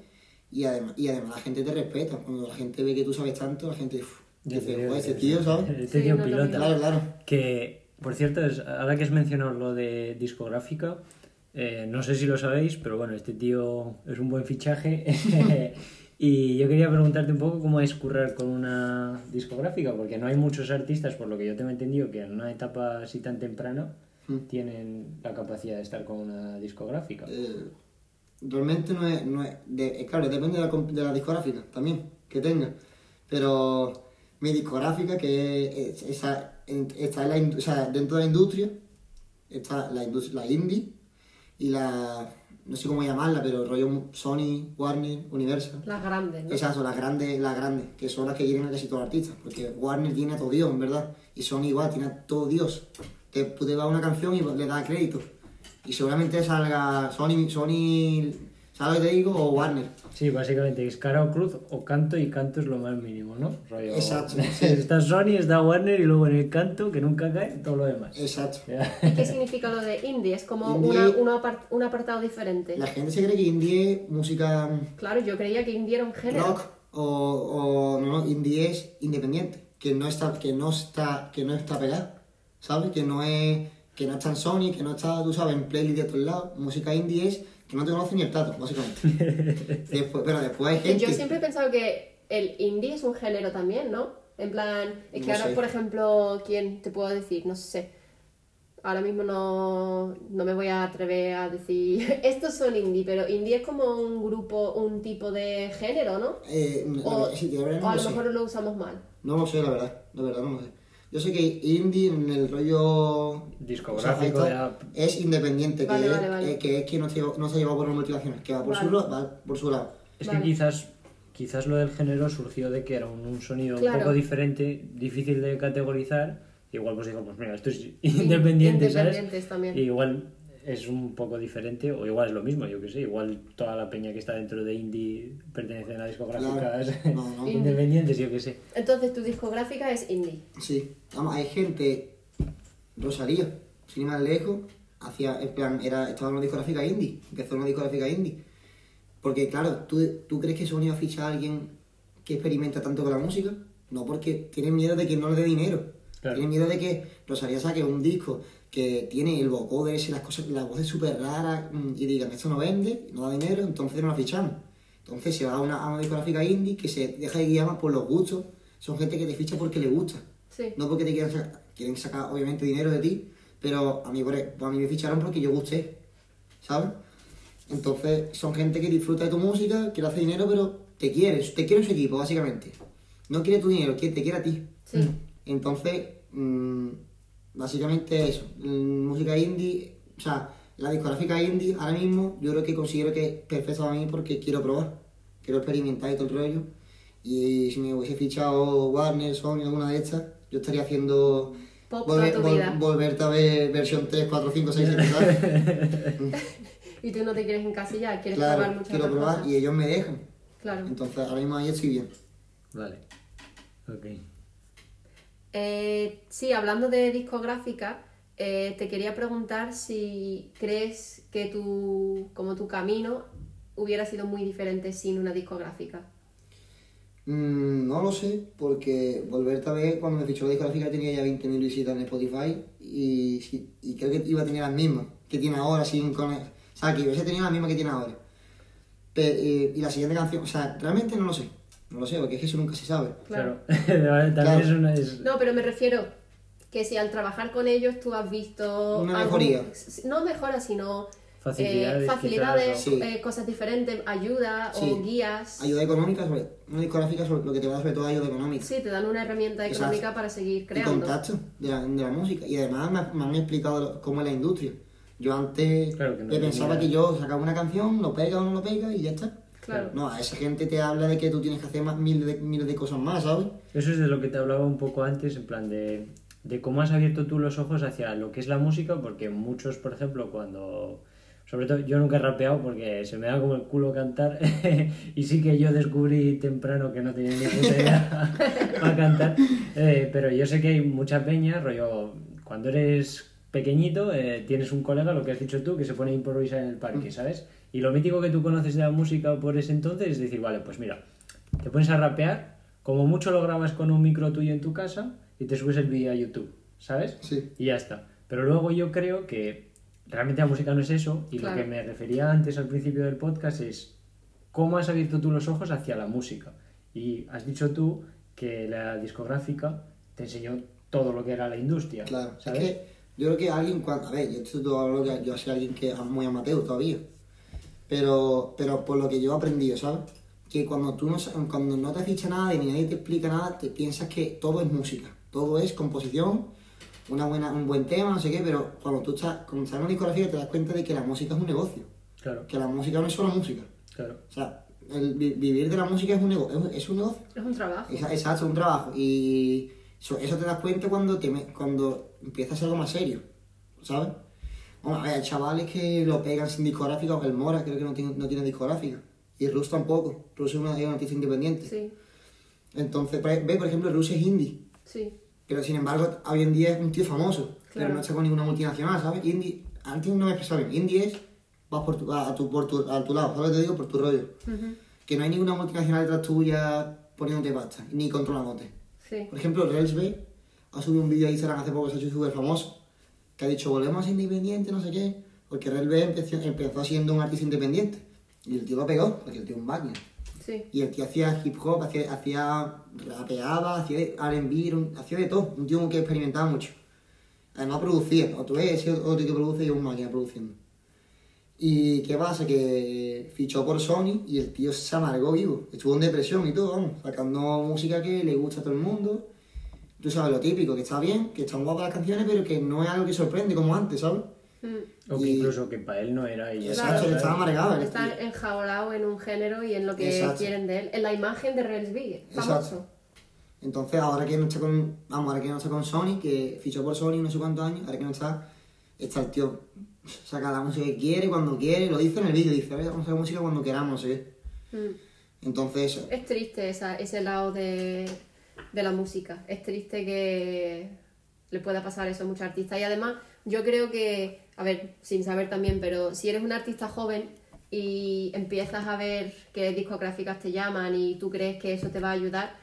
Y además, y además la gente te respeta. Cuando la gente ve que tú sabes tanto, la gente uf, Ya te dice, digo "Joder, que ese tío, ¿sabes? Este Sí, tío lo pilota. Claro, claro. Que, por cierto, es- ahora que has mencionado lo de discográfica, eh, no sé si lo sabéis, pero bueno, este tío es un buen fichaje. y yo quería preguntarte un poco cómo es currar con una discográfica, porque no hay muchos artistas, por lo que yo tengo entendido, que en una etapa así tan temprana Mm. tienen la capacidad de estar con una discográfica. Eh, realmente no es, no es de- eh, claro, depende de la, comp- de la discográfica también que tenga. Pero mi discográfica, que es, esa, está en la, o sea, dentro de la industria, está la, la indie y la, no sé cómo llamarla, pero rollo Sony, Warner, Universal. Las grandes, ¿no? Esas son las grandes, las grandes, que son las que quieren a casi todos los artistas, porque Warner tiene a todo Dios, en verdad, y Sony igual tiene a todo Dios. Te, tú te vas a una canción y le das crédito, y seguramente salga Sony, Sony, ¿sabes te digo? O Warner. Sí, básicamente es cara o cruz o canto y canto es lo más mínimo, ¿no? Rollo- Exacto, sí. está Sony, está Warner y luego en el canto, que nunca cae, todo lo demás. Exacto. ¿Qué significa lo de indie? Es como Indie- una- una apart- un apartado diferente. La gente se cree que indie es música Claro, yo creía que indie era un género. rock o, o no, no, indie es independiente, que no está, que no está, que no está pegada, ¿sabes? Que no es, que no está en Sony, que no está, tú sabes, en playlist de todos lados. Música indie es que no te conoce ni el tato, básicamente. después, pero después hay gente. Yo siempre he pensado que el indie es un género también, ¿no? En plan, es que No ahora, sé. por ejemplo, ¿quién te puedo decir? No sé. ahora mismo no, no me voy a atrever a decir estos son indie, pero indie es como un grupo, un tipo de género, ¿no? Eh, la O, verdad- sí, la verdad no o a lo lo sé. mejor lo usamos mal. No lo sé, la verdad. La verdad no lo sé. Yo sé que indie en el rollo Discográfico o sea, de esto app. es independiente, que, Vale, es, vale, eh, que es que no se, lleva- no se ha llevado por una multinacional, que va por, su, Vale. lado, va por su lado. Es Vale. que quizás, quizás lo del género surgió de que era un, un sonido Claro. un poco diferente, difícil de categorizar. Igual pues digo, pues mira, esto es independiente, ¿sabes? Independientes también. Y igual es un poco diferente, o igual es lo mismo, yo que sé. Igual toda la peña que está dentro de indie pertenece a discográficas Claro. No, no. independientes, yo que sé. Entonces tu discográfica es indie. Sí, vamos, hay gente, Rosalía, sin ir más lejos, hacía, en plan, era, estaba en una discográfica indie, empezó en una discográfica indie. Porque claro, ¿tú, ¿tú crees que Sony va a fichar a alguien que experimenta tanto con la música? No, porque tienen miedo de que no le dé dinero. Claro. Tienen miedo de que Rosalía saque un disco que tiene el vocoder ese, las cosas, la voz es súper rara mm, y digan, esto no vende, no da dinero, entonces no la fichamos. Entonces se va a una, a una discográfica indie que se deja de guiar más por los gustos. Son gente que te ficha porque le gusta. Sí. No porque te quieran sacar, quieren sacar obviamente dinero de ti, pero a mí, por e- a mí me ficharon porque yo gusté, ¿sabes? Entonces son gente que disfruta de tu música, quiere hacer dinero, pero te quiere, te quiere su equipo, básicamente. No quiere tu dinero, quiere- te quiere a ti. Sí. Entonces, mm, básicamente eso, mm, música indie, o sea, la discográfica indie ahora mismo yo creo que considero que es perfecta para mí porque quiero probar, quiero experimentar y todo el rollo. Y si me hubiese fichado Warner, Sony, alguna de estas, yo estaría haciendo Pop toda tu vida. volverte a ver versión 3, 4, 5, 6, 7, ¿sabes? Y tú no te quieres encasillar, quieres claro, probar muchas quiero probar cosas. y ellos me dejan. Claro. Entonces ahora mismo ahí estoy bien. Vale. Ok. Eh, sí, hablando de discográfica, eh, te quería preguntar si crees que tu, como tu camino hubiera sido muy diferente sin una discográfica. Mm, no lo sé, porque volverte a ver, cuando me fichó la discográfica tenía ya 20.000 visitas en Spotify y, creo que iba a tener las mismas que tiene ahora, sin con O sea, que hubiese tenido las mismas que tiene ahora. Eh, y la siguiente canción, o sea, realmente no lo sé. No lo sé, porque es que eso nunca se sabe. Claro. También Claro. es una. es- No, pero me refiero que si al trabajar con ellos tú has visto... Una algún- mejoría. No mejora, sino... Facilidades, eh, facilidades, quizás, o- eh, cosas diferentes, ayuda o Sí. guías. Ayuda económica, sobre, una discográfica sobre, lo que te va a dar sobre todo ayuda económica. Sí, te dan una herramienta Exacto. económica para seguir y creando. contacto de la, de la música. Y además me, me han explicado lo- cómo es la industria. Yo antes Claro que no pensaba tenía- que yo sacaba una canción, lo pega o no lo pega y ya está. Claro. No, a esa gente te habla de que tú tienes que hacer más, miles, de, miles de cosas más, ¿sabes? Eso es de lo que te hablaba un poco antes, en plan de, de cómo has abierto tú los ojos hacia lo que es la música, porque muchos, por ejemplo, cuando... Sobre todo, yo nunca he rapeado porque se me da como el culo cantar y sí que yo descubrí temprano que no tenía ni puta idea para cantar, Eh, pero yo sé que hay mucha peña, rollo, cuando eres pequeñito eh, tienes un colega, lo que has dicho tú, que se pone a improvisar en el parque, ¿sabes? Y lo mítico que tú conoces de la música por ese entonces es decir, vale, pues mira, te pones a rapear, como mucho lo grabas con un micro tuyo en tu casa y te subes el vídeo a YouTube, ¿sabes? Sí. Y ya está. Pero luego yo creo que realmente la música no es eso y Claro. lo que me refería antes al principio del podcast es cómo has abierto tú los ojos hacia la música. Y has dicho tú que la discográfica te enseñó todo lo que era la industria, Claro. ¿sabes? Es que yo creo que alguien, cuando, a ver, yo, esto todo hablo yo soy alguien que es muy amateur todavía. Pero, pero por lo que yo he aprendido, ¿sabes? Que cuando tú no, sa- cuando no te ficha nada y ni nadie te explica nada, te piensas que todo es música, todo es composición, una buena, un buen tema, no sé qué, pero cuando tú estás, cuando estás en una discografía te das cuenta de que la música es un negocio, Claro, que la música no es solo música. claro. O sea, el vi- vivir de la música es un, nego- es un- es un negocio. Es un trabajo. Exacto, un trabajo. Y eso, eso te das cuenta cuando, te, cuando empiezas algo más serio, ¿sabes? Bueno, hay chavales que lo pegan sin discográfica, el Mora creo que no tiene, no tiene discográfica. Y Rus tampoco. Rus es una, es artista independiente. Sí, Entonces, por- ve, por ejemplo, Rus es indie. sí. Pero sin embargo, hoy en día es un tío famoso. Pero no está con ninguna multinacional, ¿sabes? Indie, antes no me expresaba bien. Indie es, vas por tu, a, tu, por tu, a tu lado, ¿sabes te digo? Por tu rollo. Que no hay ninguna multinacional detrás tuya poniéndote pasta, ni controlándote. Sí. Por ejemplo, Rels B ha subido un vídeo a Instagram hace poco, se ha hecho súper famoso, que ha dicho, volvemos a ser independientes, no sé qué, porque Rels B empezó, empezó siendo un artista independiente. Y el tío lo pegó, porque el tío es un máquina. Sí. Y el tío hacía hip hop, hacía, hacía rapeaba, hacía R&B, hacía de todo. Un tío que experimentaba mucho. Además producía, o tú ves ese otro que produce y un máquina produciendo. Y qué pasa, que fichó por Sony y el tío se amargó vivo. Estuvo en depresión y todo, vamos, sacando música que le gusta a todo el mundo. Tú sabes lo típico, que está bien, que están guapas las canciones, pero que no es algo que sorprende como antes, ¿sabes? Mm. O que Y- incluso que para él no era y ya Exacto, ¿sabes? estaba amargado. Está enjaulado en un género y en lo que Exacto. quieren de él. En la imagen de Relsby, famoso. Exacto. Entonces, ahora que no está con, vamos, ahora que no está con Sony, que fichó por Sony no sé cuántos años, ahora que no está, está el tío, saca la música que quiere, cuando quiere, lo dice en el vídeo, dice, a ver, vamos a hacer música cuando queramos, qué. Mm. Entonces, eso. Es triste esa, ese lado de, de la música. Es triste que le pueda pasar eso a muchos artistas. Y además, yo creo que, a ver, sin saber también, pero si eres un artista joven y empiezas a ver qué discográficas te llaman y tú crees que eso te va a ayudar,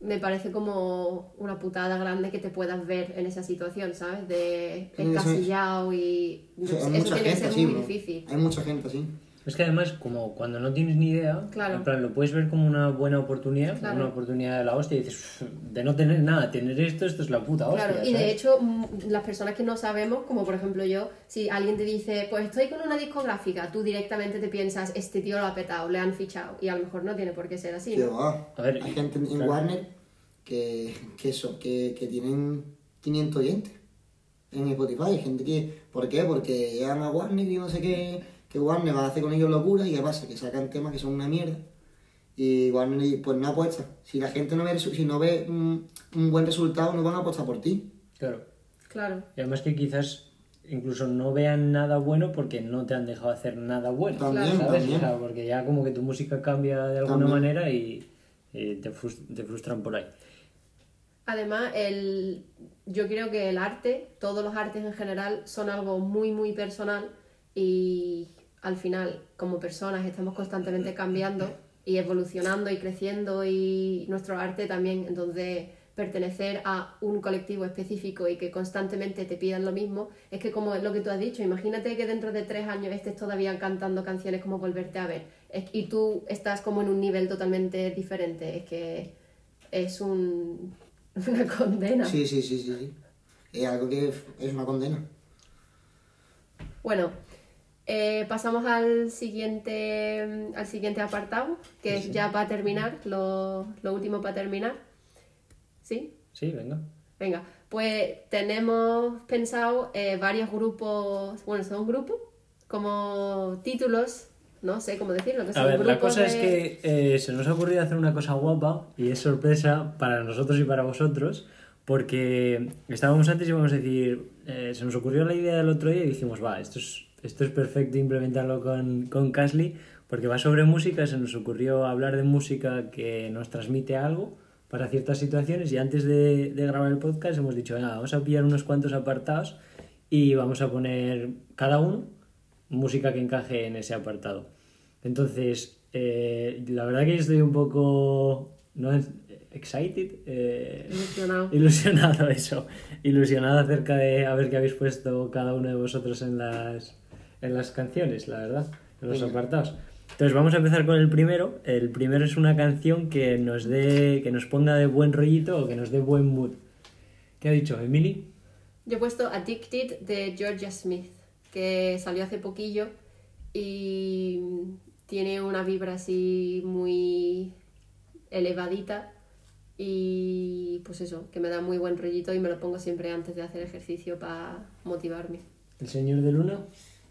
me parece como una putada grande que te puedas ver en esa situación, ¿sabes? De encasillado y o sea, eso mucha tiene que ser así, muy bro. difícil. Hay mucha gente así. Es que además, como cuando no tienes ni idea, Claro. en plan, lo puedes ver como una buena oportunidad, Claro. una oportunidad de la hostia, y dices, "Uf, de no tener nada, tener esto, esto es la puta hostia. Claro, y ¿sabes? de hecho, mm, las personas que no sabemos, como por ejemplo yo, si alguien te dice, pues estoy con una discográfica, tú directamente te piensas, este tío lo ha petado, le han fichado, y a lo mejor no tiene por qué ser así, ¿no? va. A ver, hay gente en claro. Warner que, que, eso, que, que tienen 500 oyentes en Spotify. Hay gente que, ¿por qué? Porque llegan a Warner y no sé qué, que Warner va a hacer con ellos locura y ¿qué pasa? Que sacan temas que son una mierda. Y Warner pues no apuesta. Si la gente no ve, si no ve un, un buen resultado, no van a apostar por ti. Claro. Claro. Y además que quizás incluso no vean nada bueno porque no te han dejado hacer nada bueno. También, ¿sabes? también. O sea, porque ya como que tu música cambia de alguna También. manera y, y te, frus- te frustran por ahí. Además, el, yo creo que el arte, todos los artes en general, son algo muy, muy personal y al final, como personas, estamos constantemente cambiando y evolucionando y creciendo y nuestro arte también. Entonces, pertenecer a un colectivo específico y que constantemente te pidan lo mismo, es que como es lo que tú has dicho, imagínate que dentro de tres años estés todavía cantando canciones como Volverte a ver y tú estás como en un nivel totalmente diferente. Es que es un, una condena. Sí, sí, sí, sí, sí. Es algo que es una condena. Bueno, eh, pasamos al siguiente, al siguiente apartado, que es ya para terminar, lo, lo último para terminar. ¿Sí? Sí, venga. Venga, pues tenemos pensado eh, varios grupos, bueno, son grupos, como títulos, no sé cómo decirlo, que son A ver, la cosa es que eh, se nos ha ocurrido hacer una cosa guapa y es sorpresa para nosotros y para vosotros porque estábamos antes y íbamos a decir, eh, se nos ocurrió la idea del otro día y dijimos, va, esto es, esto es perfecto implementarlo con, con Casly porque va sobre música, se nos ocurrió hablar de música que nos transmite algo para ciertas situaciones y antes de, de grabar el podcast hemos dicho, venga, vamos a pillar unos cuantos apartados y vamos a poner cada uno música que encaje en ese apartado. Entonces, eh, la verdad que yo estoy un poco no excited, eh, Ilusionado. ilusionado eso, ilusionado acerca de a ver qué habéis puesto cada uno de vosotros en las en las canciones, la verdad, en los Venga. apartados. Entonces vamos a empezar con el primero. El primero es una canción que nos dé, que nos ponga de buen rollito o que nos dé buen mood. ¿Qué ha dicho Emily? Yo he puesto Addicted de Georgia Smith, que salió hace poquillo y tiene una vibra así muy elevadita y pues eso, que me da muy buen rollito y me lo pongo siempre antes de hacer ejercicio para motivarme. El señor de Luna.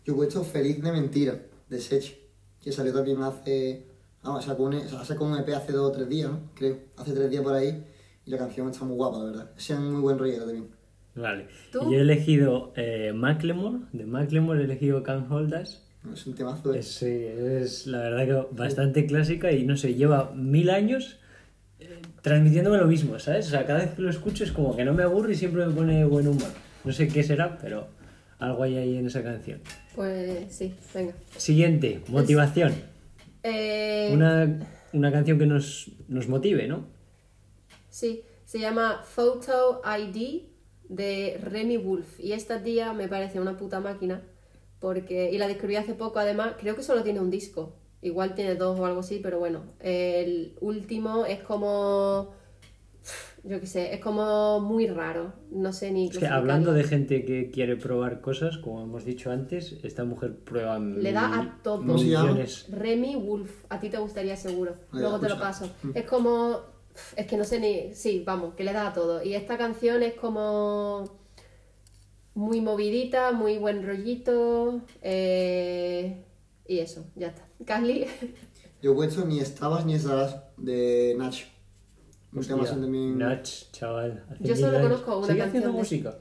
Yo he puesto Feliz de Mentira, de Sech, que salió también hace. Vamos, sacó un, sacó un EP hace dos o tres días, ¿no? Creo. Hace tres días por ahí. Y la canción está muy guapa, la verdad. Ese es muy buen rollero también. Vale. ¿Tú? Yo he elegido eh, Macklemore, de Macklemore he elegido Can't Hold Us. Es un temazo. ¿eh? Es, sí, es la verdad que bastante clásica y no sé, lleva mil años eh, transmitiéndome lo mismo, ¿sabes? O sea, cada vez que lo escucho es como que no me aburre y siempre me pone buen humor. No sé qué será, pero algo hay ahí en esa canción. Pues sí, venga. Siguiente, motivación. Eh, Una, una canción que nos, nos motive, ¿no? Sí, se llama Photo ID de Remy Wolf. Y esta tía me parece una puta máquina. Porque, y la descubrí hace poco, además, creo que solo tiene un disco. Igual tiene dos o algo así, pero bueno. El último es como yo qué sé, es como muy raro. No sé ni. Es que hablando de gente que quiere probar cosas, como hemos dicho antes, esta mujer prueba Le da a todo. Millones. Remy Wolf, a ti te gustaría seguro. Luego te lo paso. Es como. Es que no sé ni. Sí, vamos, que le da a todo. Y esta canción es como. Muy movidita, muy buen rollito. eh, Y eso, ya está. Carly, Yo he puesto ni estabas ni estarás de Nach. Hostia, así también. Nach, chaval. Yo solo conozco una ¿Sigue canción haciendo de- música?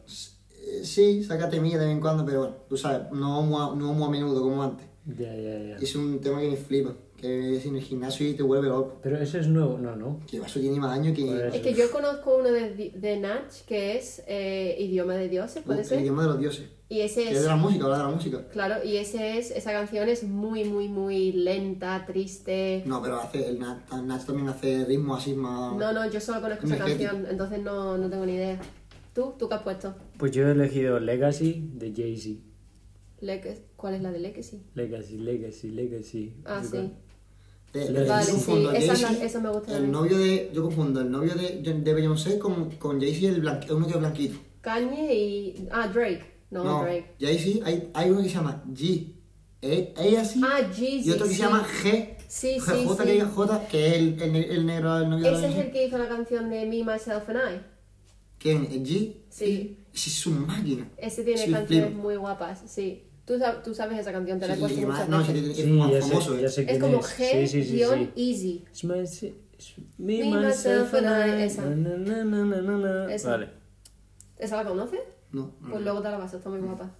Eh, Sí, sácate mía de vez en cuando, pero bueno, tú sabes, no a, no muy a menudo como antes. Ya, ya, ya. Es un tema que me flipa, que es en el gimnasio y te vuelve loco. Pero ese es nuevo, no, no. Que eso tiene más años que... Pues- es que yo conozco uno de, de Natch que es eh, Idioma de Dioses, ¿puede el ser? idioma de los dioses. Y ese Que es es. de la música, habla de la música. Claro, y ese es, esa canción es muy, muy, muy lenta, triste. No, pero hace, el Nach, Nach también hace ritmo así más... No, no, yo solo conozco esa canción, entonces no, no tengo ni idea. ¿Tú? ¿Tú qué has puesto? Pues yo he elegido Legacy de Jay-Z. Legacy- ¿Cuál es la de Legacy? Legacy, Legacy, Legacy. Ah, sí. Eh, Vale, sí, confundo esa Jay-Z, esa me gusta El también. novio de... Yo confundo el novio de, de Beyoncé con, con Jay-Z, el blanqui- uno que es blanquito. Kanye y. Ah, Drake. No, Drake. Jay-Z, hay, hay uno que se llama G. E, ella sí. Ah, Jeezy. y otro que sí. se llama G. Sí, G, sí, J, sí. que diga J, que es el, el, el negro, el novio de Ese es Beyoncé. el que hizo la canción de Me, Myself and I. ¿Quién? ¿El G? Sí. Ese es su máquina. Ese tiene Sí, canciones flipo. muy guapas, sí. Tú, sab- tú sabes esa canción, te la he Sí, puesto muchas no, veces. sí, es Sí, más ya famoso, sé, ¿eh? ya sé Es quién como es. Sí, sí, sí, G-Easy. me, Me, myself, and I. esa. Na, na, na, na, na, na. Esa. Vale. ¿Esa la conoces? No, no. Pues luego te la paso, está muy guapa.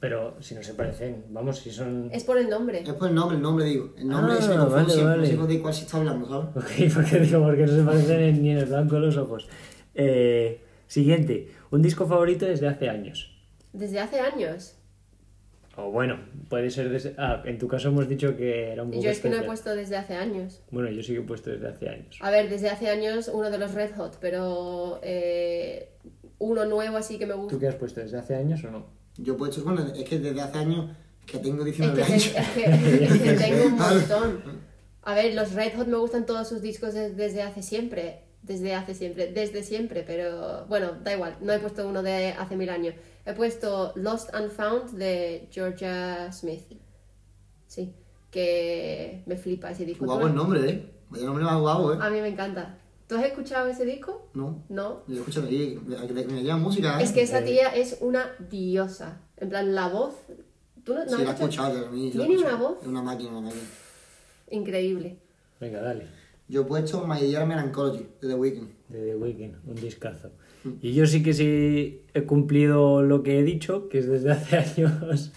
Pero si no se parecen, vamos, si son... Es por el nombre. Es por el nombre, el nombre digo. El nombre Ah, se confunde vale, siempre, vale. no sé de cuál se está hablando, ¿sabes? Ok, porque digo, porque no se parecen en- ni en el blanco de los ojos. Eh, siguiente, un disco favorito desde hace años. Desde hace años. O bueno, puede ser desde... Ah, en tu caso hemos dicho que era un poco Yo es que no he puesto desde hace años. Bueno, yo sí que he puesto desde hace años. A ver, desde hace años uno de los Red Hot, pero eh, uno nuevo así que me gusta. ¿Tú qué has puesto desde hace años o no? Yo he puesto, bueno, es que desde hace años que tengo Es 19 que, te- años. es, que, es que tengo un montón. A ver, los Red Hot me gustan todos sus discos des- desde hace siempre. Desde hace siempre, desde siempre, pero bueno, da igual, no he puesto uno de hace mil años. He puesto Lost and Found de Georgia Smith. Sí, que me flipa ese disco. ¿Tú Guapo el nombre, ¿eh? Vaya nombre más guapo, ¿eh? A mí me encanta. ¿Tú has escuchado ese disco? No. No. Yo escucho ahí, me, música, ¿eh? Es que esa Eh. tía es una diosa. En plan, la voz. ¿Tú no, no Sí, has la he escuchado? ¿Tiene una voz? Es una máquina, una máquina. Increíble. Venga, dale. Yo he puesto My Dear Melancholy, de The Weeknd. De The Weeknd, un discazo. Y yo sí que sí he cumplido lo que he dicho, que es desde hace años,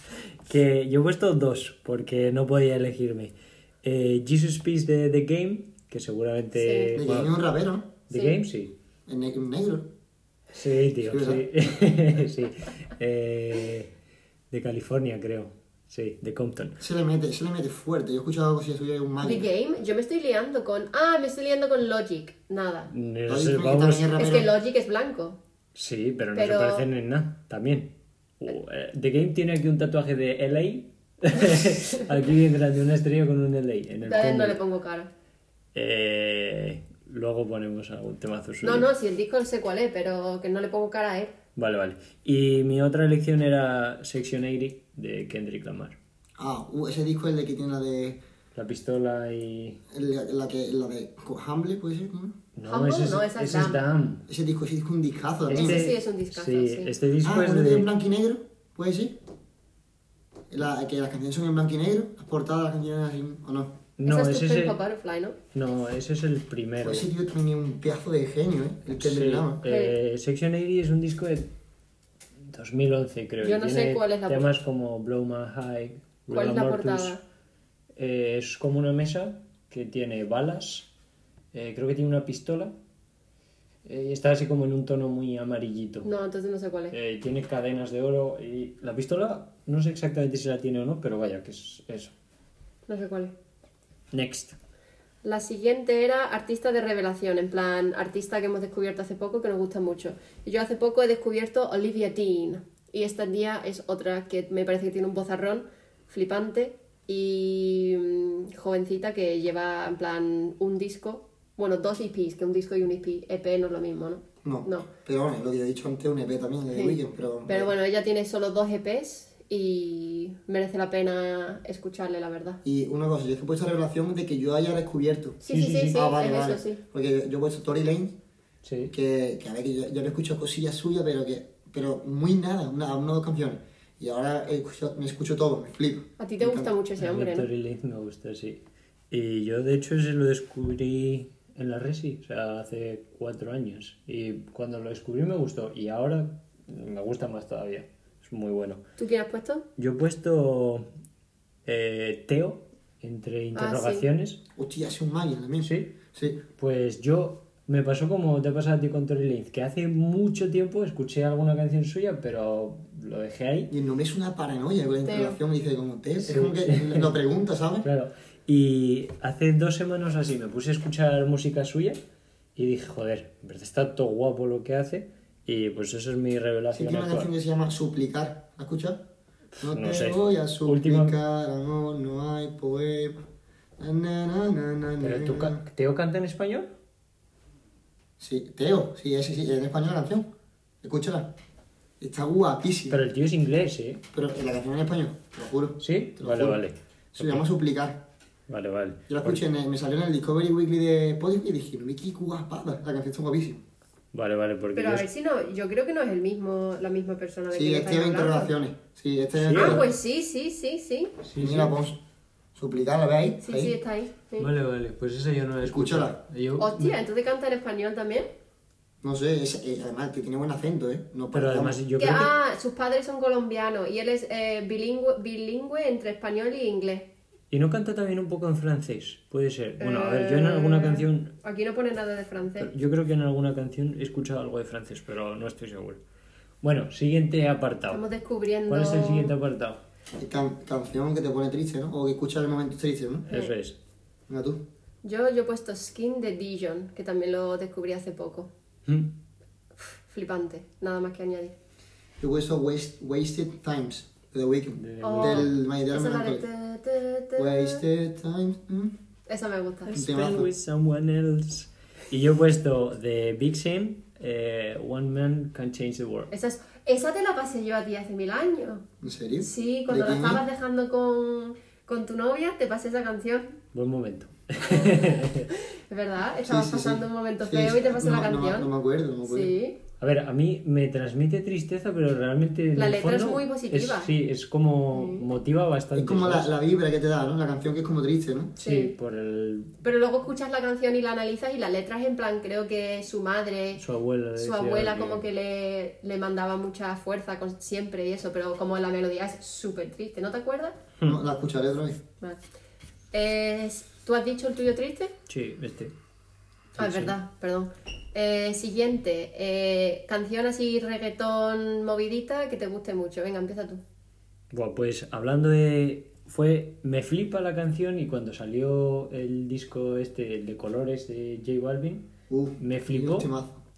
que yo he puesto dos, porque no podía elegirme. Eh, Jesus Peace de The Game, que seguramente... De que bueno, es un rapero. The Sí. Game, sí. Un negro. Sí, tío, Sí, sí. sí. Eh, de California, creo. Sí, de Compton. Se le mete, se le mete fuerte. Yo he escuchado algo así, soy un The máquina. Game, yo me estoy liando con. Ah, me estoy liando con Logic. Nada. No Lo sé, que vamos... es que Logic es blanco. Sí, pero no Pero- se parecen en nada, también. Uh, eh, The Game tiene aquí un tatuaje de LA. aquí bien grande, una estrella con un LA en el Todavía no le pongo cara. Eh, luego ponemos algún temazo suyo. No, no, si el disco sé cuál es, pero que no le pongo cara a él. Vale, vale. Y mi otra elección era Section 80 de Kendrick Lamar. Ah, uh, ese disco es el de que tiene la de. La pistola y... el- la, que, la de. Humble, ¿puede ser? ¿no? No, Humble, ese es, no, esa es ese es Damn. Damn. Ese disco, ese disco es un discazo también. Ese sí es un discazo, Sí, sí. este disco ah, es ¿uno que es en de... blanco y negro? ¿Puede ser? La, que las canciones son en blanco y negro, las portadas de las canciones así, ¿o no? No, es ese es el... Butterfly, ¿no? No, ese es el primero. Pues ese tío también es un pedazo de genio, ¿eh? El que Sí, llama. eh, Section 80 es un disco de 2011, creo. Yo no sé tiene cuál es la temas como Blow My High, ¿Cuál es la Mortis. portada? Eh, es como una mesa que tiene balas, eh, creo que tiene una pistola eh, y está así como en un tono muy amarillito. No, entonces no sé cuál es. Tiene cadenas de oro y la pistola no sé exactamente si la tiene o no, pero vaya que es eso. No sé cuál es. Next. La siguiente era artista de revelación, en plan artista que hemos descubierto hace poco que nos gusta mucho. Yo hace poco he descubierto Olivia Dean. Y esta día es otra que me parece que tiene un bozarrón flipante y mm, jovencita que lleva en plan un disco Bueno, dos EPs, que un disco y un EP. EP no es lo mismo, ¿no? No. No. Pero bueno, lo que he dicho antes, un EP también de Sí. Pero... Pero bueno, ella tiene solo dos EPs y merece la pena escucharle, la verdad. Y una cosa, yo es que he puesto revelación de que yo haya descubierto. Sí, sí, sí, sí, ah, vale, es vale. eso, sí. Porque yo he puesto Tory Lane, Sí. que, que a ver, que yo, yo le escucho cosillas suyas, pero que pero muy nada, una, una o dos canciones. Y ahora he escuchado- me escucho todo, me flipo. A ti te Me gusta encanta. mucho ese A mí hombre, ¿no? Tory Lanez me gusta, sí. Y yo, de hecho, se lo descubrí en la Resi, o sea, hace cuatro años. Y cuando lo descubrí me gustó. Y ahora me gusta más todavía. Es muy bueno. ¿Tú quién has puesto? Yo he puesto eh, Teo entre interrogaciones. Hostia, es un máquina también. ¿Sí? Sí. Pues yo me pasó como te pasa a ti con Tory Lanez, que hace mucho tiempo escuché alguna canción suya, pero lo dejé ahí. Y el nombre es una paranoia con la interrogación, me dice como te, Sí. es como que lo pregunta, ¿sabes? Claro. Y hace dos semanas así me puse a escuchar música suya y dije, joder, en verdad está todo guapo lo que hace. Y pues eso es mi Sí, revelación tiene una actual. canción que se llama Suplicar. ¿La escuchas? No, No te sé. voy a suplicar, Última- amor, no hay poema. Na, na, na, na, na, ¿Pero tú, na. ca- Teo canta en español? Sí, Teo, sí, es, sí, en español la canción. Escúchala. Está guapísima. Pero el tío es inglés, ¿eh? Pero la canción en español, te lo juro. ¿Sí? Lo Vale, juro. vale. Se llama Suplicar. Vale, vale. Yo la escuché, en el- me salió en el Discovery Weekly de Spotify y dije, no, qué guapada. La canción está guapísima. Vale, vale, porque Pero a ver si no, yo creo que no es el mismo, la misma persona de Sí, quien este es interrogaciones. Sí, este es... Sí. Ah, pues sí, sí, sí, sí. Sí, Mira, sí. pues, Suplicar, ¿la veis? Sí, Ahí. sí, está ahí. sí. Vale, vale, pues esa yo no la he Escúchala. Yo- Hostia, entonces canta en español también. No sé, es, eh, además que tiene buen acento, ¿eh? No Pero además yo que, creo que... ah, sus padres son colombianos y él es eh, bilingüe, bilingüe entre español y inglés. ¿Y no canta también un poco en francés? Puede ser. Bueno, a ver, yo en alguna Eh, canción... Aquí no pone nada de francés. Yo creo que en alguna canción he escuchado algo de francés, pero no estoy seguro. Bueno, siguiente apartado. Estamos descubriendo. ¿Cuál es el siguiente apartado? Can- canción que te pone triste, ¿no? O que escuchas en momentos tristes, ¿no? Eso es. Venga tú. Yo, yo he puesto Skin de Dijon, que también lo descubrí hace poco. Mm. Flipante, nada más que añadir. Yo he puesto Waste- Wasted Times, de The Weeknd. Oh, Del My Wasted Times. ¿mm? Esa me gusta. Spend with someone else. Y yo he puesto de Big Sam, eh, One Man Can Change the World. Esa, es- esa te la pasé yo a ti hace mil años. ¿En serio? Sí, cuando ¿De la estabas es? dejando con, con tu novia, te pasé esa canción. Buen momento. Es verdad, estabas Sí, sí, sí. pasando un momento feo sí. y te pasé no, la no, canción. No, me acuerdo, no me acuerdo. Sí. A ver, a mí me transmite tristeza, pero realmente. en La el letra es muy positiva. es- sí, es como. motiva bastante. Es como la, vibra que te da, ¿no? La canción que es como triste, ¿no? Sí, Sí. por el. Pero luego escuchas la canción y la analizas y la letra es en plan, creo que su madre, Su abuela. su abuela como que le, le mandaba mucha fuerza con- siempre y eso, pero como la melodía es súper triste, ¿no te acuerdas? No, la escucharé otra vez. Vale. Es- ¿Tú has dicho el tuyo triste? Sí, este. Ah, es sí. verdad, perdón. Eh, siguiente, eh, canción así reggaetón movidita que te guste mucho. Venga, empieza tú. Buah, pues hablando de. Fue. Me flipa la canción y cuando salió el disco este, el de colores de J Balvin, Uf, Me flipó.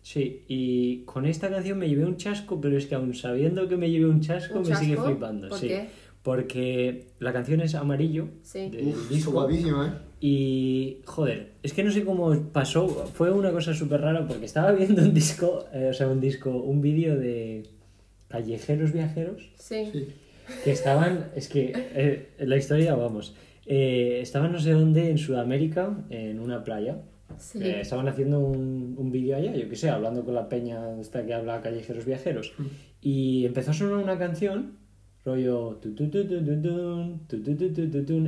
Sí, y con esta canción me llevé un chasco, pero es que aún sabiendo que me llevé un chasco, ¿Un me sigue flipando. ¿Por sí. qué? Porque la canción es amarillo Sí. del Uf, disco. guapísimo, ¿eh? Y joder, es que no sé cómo pasó, fue una cosa súper rara porque estaba viendo un disco, eh, o sea, un disco, un vídeo de callejeros viajeros Sí. Sí. que estaban, es que eh, la historia, vamos, eh, estaban no sé dónde en Sudamérica, en una playa. Sí. Eh, estaban haciendo un, un vídeo allá, yo qué sé, hablando con la peña esta que habla callejeros viajeros. Y empezó a sonar una canción, rollo...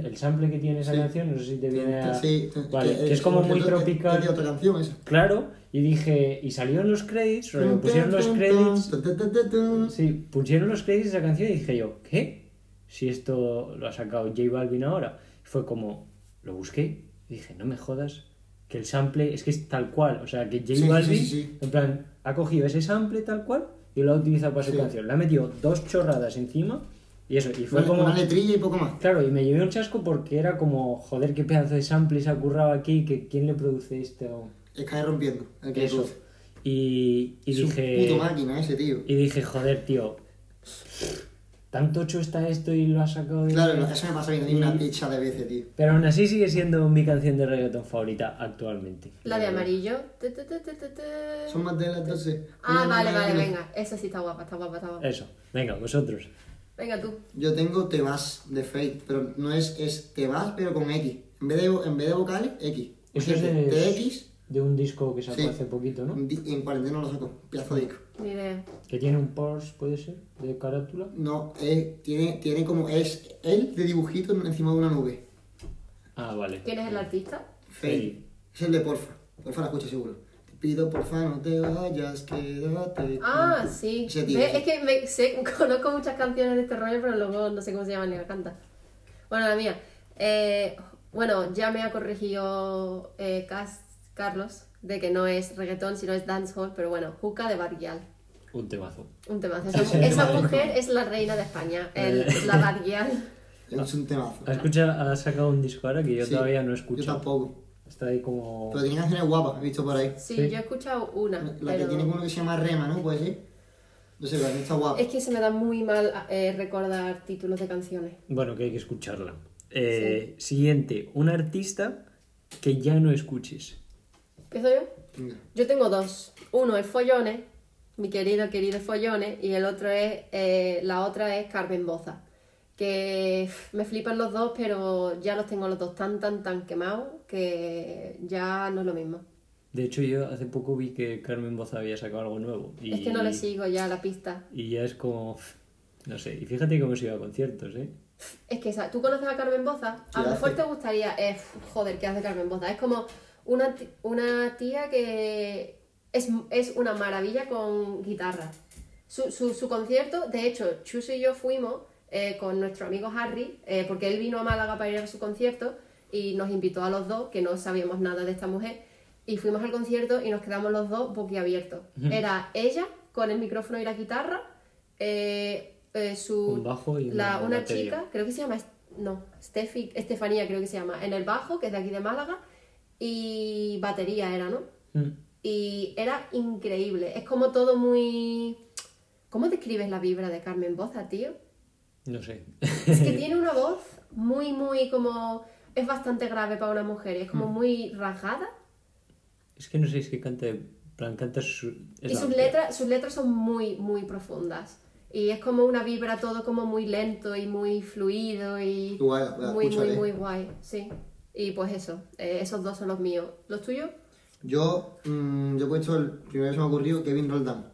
El sample que tiene esa Sí. canción, no sé si te viene a... Sí, Vale, que es como muy es- tropical. Otra canción esa. Claro, y dije... Y salió en los credits, rollo, pusieron los tun. Sí, pusieron los créditos de esa canción y dije yo, ¿qué? Si esto lo ha sacado J Balvin ahora. Fue como, lo busqué y dije, no me jodas, que el sample es que es tal cual. O sea, que J Balvin, sí. en plan, ha cogido ese sample tal cual y lo ha utilizado para su Sí. canción. Le ha metido dos chorradas encima y eso. Y fue Una, como... una letrilla y poco más. Claro, y me llevé un chasco porque era como, joder, qué pedazo de sample se ha currado aquí, que quién le produce esto. Es caer rompiendo. El que Eso. Y, y Es un dije... puto máquina ese tío. Y dije, joder, tío. Tan tocho está esto y lo has sacado de... Claro, eso me pasa a mí una picha de veces, tío. Pero aún así sigue siendo mi canción de reggaeton favorita actualmente. La de amarillo. Son más de las 12. Ah, vale, vale, venga. Esa sí está guapa, está guapa, está guapa. Eso, venga, vosotros. Venga tú. Yo tengo Te vas de Fate, pero no es, es Te vas, pero con X. En vez de, en vez de vocales, X. Eso es de, TX, de un disco que sacó Sí. hace poquito, ¿no? en cuarentena lo saco, pedazo de disco. Ni idea. Que tiene un Porsche, ¿puede ser? De carátula. No, es, tiene, tiene como, es él de dibujito encima de una nube. Ah, vale. ¿Quién es el artista? Fate. Es el de Porfa. Porfa la escucha seguro. Te pido porfa no te vayas, quédate. Ah, sí. Ese tío. Es que me, sé, conozco muchas canciones de este rollo, pero luego no sé cómo se llaman ni la canta. Bueno, la mía. Eh, bueno, ya me ha corregido eh, Cas- Carlos de que no es reggaetón, sino es dancehall, pero bueno, Juca de Barguial. Un temazo. Un temazo. Esa, esa mujer es la reina de España, el, la Barguial. Es un temazo. ¿Has, escuchado, has sacado un disco ahora que yo Sí, todavía no Yo escucho. tampoco. Está ahí como... Pero tiene canciones guapas, he visto por ahí. Sí, Sí. yo he escuchado una, La que pero tiene uno que se llama Rema, ¿no? Puede ser. No sé, la que está guapa. es que se me da muy mal eh, recordar títulos de canciones. Bueno, que hay que escucharla. Eh, Siguiente, un artista que ya no escuches. ¿Empiezo yo? Yo tengo dos. Uno es Follones, mi querido, querido Follones, y el otro es, eh, la otra es Carmen Boza. Que me flipan los dos, pero ya los tengo los dos tan, tan, tan quemados que ya no es lo mismo. De hecho, yo hace poco vi que Carmen Boza había sacado algo nuevo. Y, Es que no le sigo ya la pista. Y ya es como... No sé, y fíjate cómo se iba a conciertos, ¿eh? Es que. ¿tú conoces a Carmen Boza? ¿Qué A lo mejor te gustaría... eh, joder, ¿qué hace Carmen Boza? Es como una, una tía que es, es una maravilla con guitarra. Su, su, su concierto, de hecho, Chuso y yo fuimos eh, con nuestro amigo Harry, eh, porque él vino a Málaga para ir a su concierto y nos invitó a los dos, que no sabíamos nada de esta mujer, y fuimos al concierto y nos quedamos los dos boquiabiertos. Era ella con el micrófono y la guitarra, eh, su, Un bajo y la- una una chica, creo que se llama, no, Steffi, Estefanía creo que se llama, en el bajo, que es de aquí de Málaga, y batería era, ¿no? Mm. Y era increíble, es como todo muy... ¿Cómo describes la vibra de Carmen Boza, tío? No sé. Es que tiene una voz muy, muy como... Es bastante grave para una mujer, es Mm. como muy rasgada. es que no sé, es que canta... plan, canta su... es Y sus letras, sus letras son muy, muy profundas. Y es como una vibra todo como muy lento y muy fluido y Guay, muy, muy, muy guay, sí. Y pues eso, eh, esos dos son los míos. ¿Los tuyos? Yo, mm, yo he puesto el primero que se me ha ocurrido, Kevin Roldán.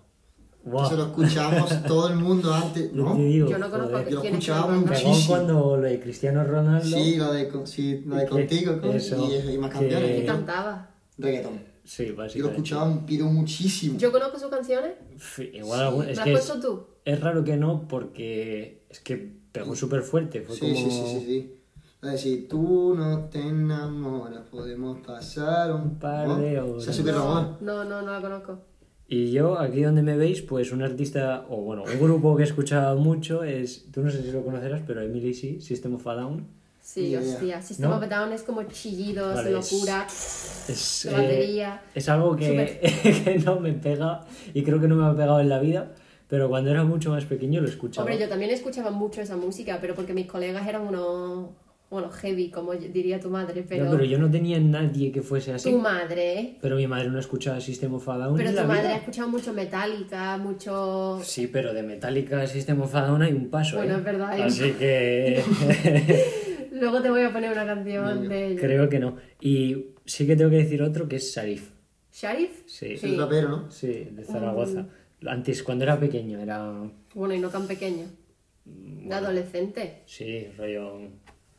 Guau. Eso lo escuchábamos todo el mundo antes, Yo ¿no? digo, Yo no conozco. Yo lo quién es escuchaba Kevin Roldán. Pegó muchísimo. cuando lo de Cristiano Ronaldo... Sí, lo de, con- sí, lo de Que- contigo con- eso, y, y más que- canciones. ¿Qué Eh, cantaba? Reggaeton. Sí, Yo lo básicamente. escuchaba un pido muchísimo. Yo conozco sus canciones. Sí, Igual algún- es ¿Me has que es, puesto tú? es raro que no, porque es que pegó súper fuerte. Fue Sí, como... sí, sí, sí, sí. Decir, tú no te enamoras, podemos pasar un Un par de ¿no? horas. Súper Ramón. No, no, no la conozco. Y yo, aquí donde me veis, pues un artista, o bueno, un grupo que he escuchado mucho es, tú no sé si lo conocerás, pero Emily sí, System of a Down. Sí, hostia. System ¿No? of a Down es como chillidos, Vale, locura, Es, eh, batería. es algo que, que no me pega y creo que no me ha pegado en la vida, pero cuando era mucho más pequeño lo escuchaba. Hombre, yo también escuchaba mucho esa música, pero porque mis colegas eran unos, bueno, heavy, como diría tu madre, pero, No, pero yo no tenía nadie que fuese así. tu madre, ¿eh? Pero mi madre no escuchaba System of a Down Pero tu la madre ha escuchado mucho Metallica, mucho... Sí, pero de Metallica a System of a Down hay un paso, Bueno, ¿eh? es verdad, un Así que Luego te voy a poner una canción de ellos. creo que no. Y sí que tengo que decir otro que es Sarif. ¿Sharif? Sí. Es un rapero, ¿no? Sí, de Zaragoza. Antes, cuando era pequeño, era... Bueno, y no tan pequeño. Mm, De adolescente. Sí, rollo...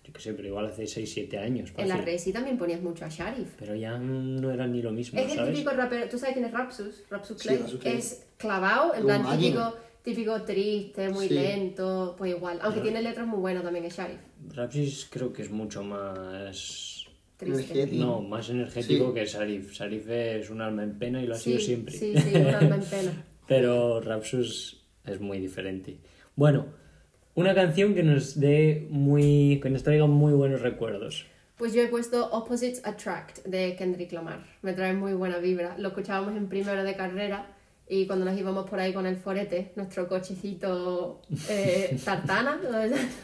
Yo qué sé, pero igual hace 6-7 años. En la. Resi también ponías mucho a Sharif. Pero ya no era ni lo mismo, Es el típico rapero, ¿tú sabes quién es Rapsus? Rapsus Sí, Clay. Rapsus Clay. Es clavado, en plan máquina. típico, típico triste, muy Sí. lento, pues igual. Aunque tiene letras muy buenas también es Sharif. Rapsis creo que es mucho más... Triste. Energético. No, más energético Sí. que Sarif. Sarif es un alma en pena y lo ha Sí, sido siempre. sí, sí, un alma en pena. Pero Rapsus es muy diferente. Bueno, una canción que nos dé muy. que nos traiga muy buenos recuerdos. Pues yo he puesto Opposites Attract de Kendrick Lamar. Me trae muy buena vibra. Lo escuchábamos en primero de carrera Y cuando nos íbamos por ahí con el forete, nuestro cochecito eh, tartana.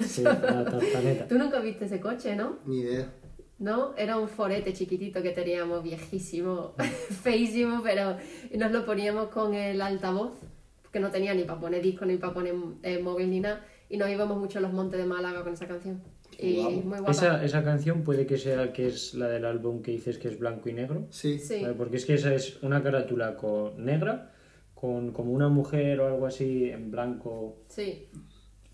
Sí, la tartaneta. Tú nunca viste ese coche, ¿no? Ni idea. ¿no? Era un forete chiquitito que teníamos, viejísimo, feísimo, pero nos lo poníamos con el altavoz, que no tenía ni para poner disco, ni para poner eh, móvil, ni nada, y nos íbamos mucho a los montes de Málaga con esa canción. Y Guapo. muy guapa. Esa, esa canción puede que sea que es la del álbum que dices que es blanco y negro. Sí. Sí. Vale, Porque es que esa es una carátula con negra, con como una mujer o algo así en blanco, Sí.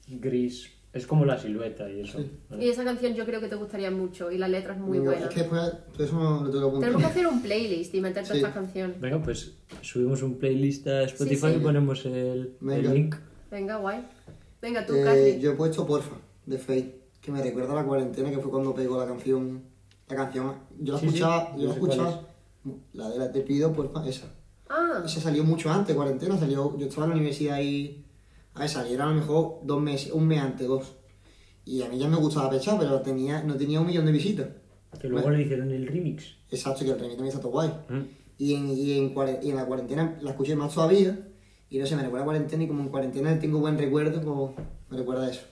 gris. Es como la silueta y eso. ¿vale? Y esa canción yo creo que te gustaría mucho, y la letra es muy Muy buena. Es que después, todo eso no lo tengo que Tenemos que hacer un playlist y meter todas Sí. estas canciones. Venga, pues subimos un playlist a Spotify Sí, sí. y ponemos el, el link. Venga, guay. Venga, tú, Eh, yo he puesto Porfa, de Fate, que me recuerda a la cuarentena, que fue cuando pegó la canción. La canción, yo la Sí, sí, escuchaba, yo yo la escuchaba, la de la Te pido Porfa, esa. Ah, Esa salió mucho antes, cuarentena, salió, yo estaba en la universidad y, a ver, saliera a lo mejor dos meses, un mes antes, dos. Y a mí ya me gustaba pechar, pero tenía, no tenía un millón de visitas. Que luego le hicieron el remix. Exacto, que el remix también está todo guay. Mm. Y en, y, en, y en la cuarentena la escuché más todavía. Y no sé, me recuerda a cuarentena y como en cuarentena tengo buen recuerdo, como me recuerda a eso.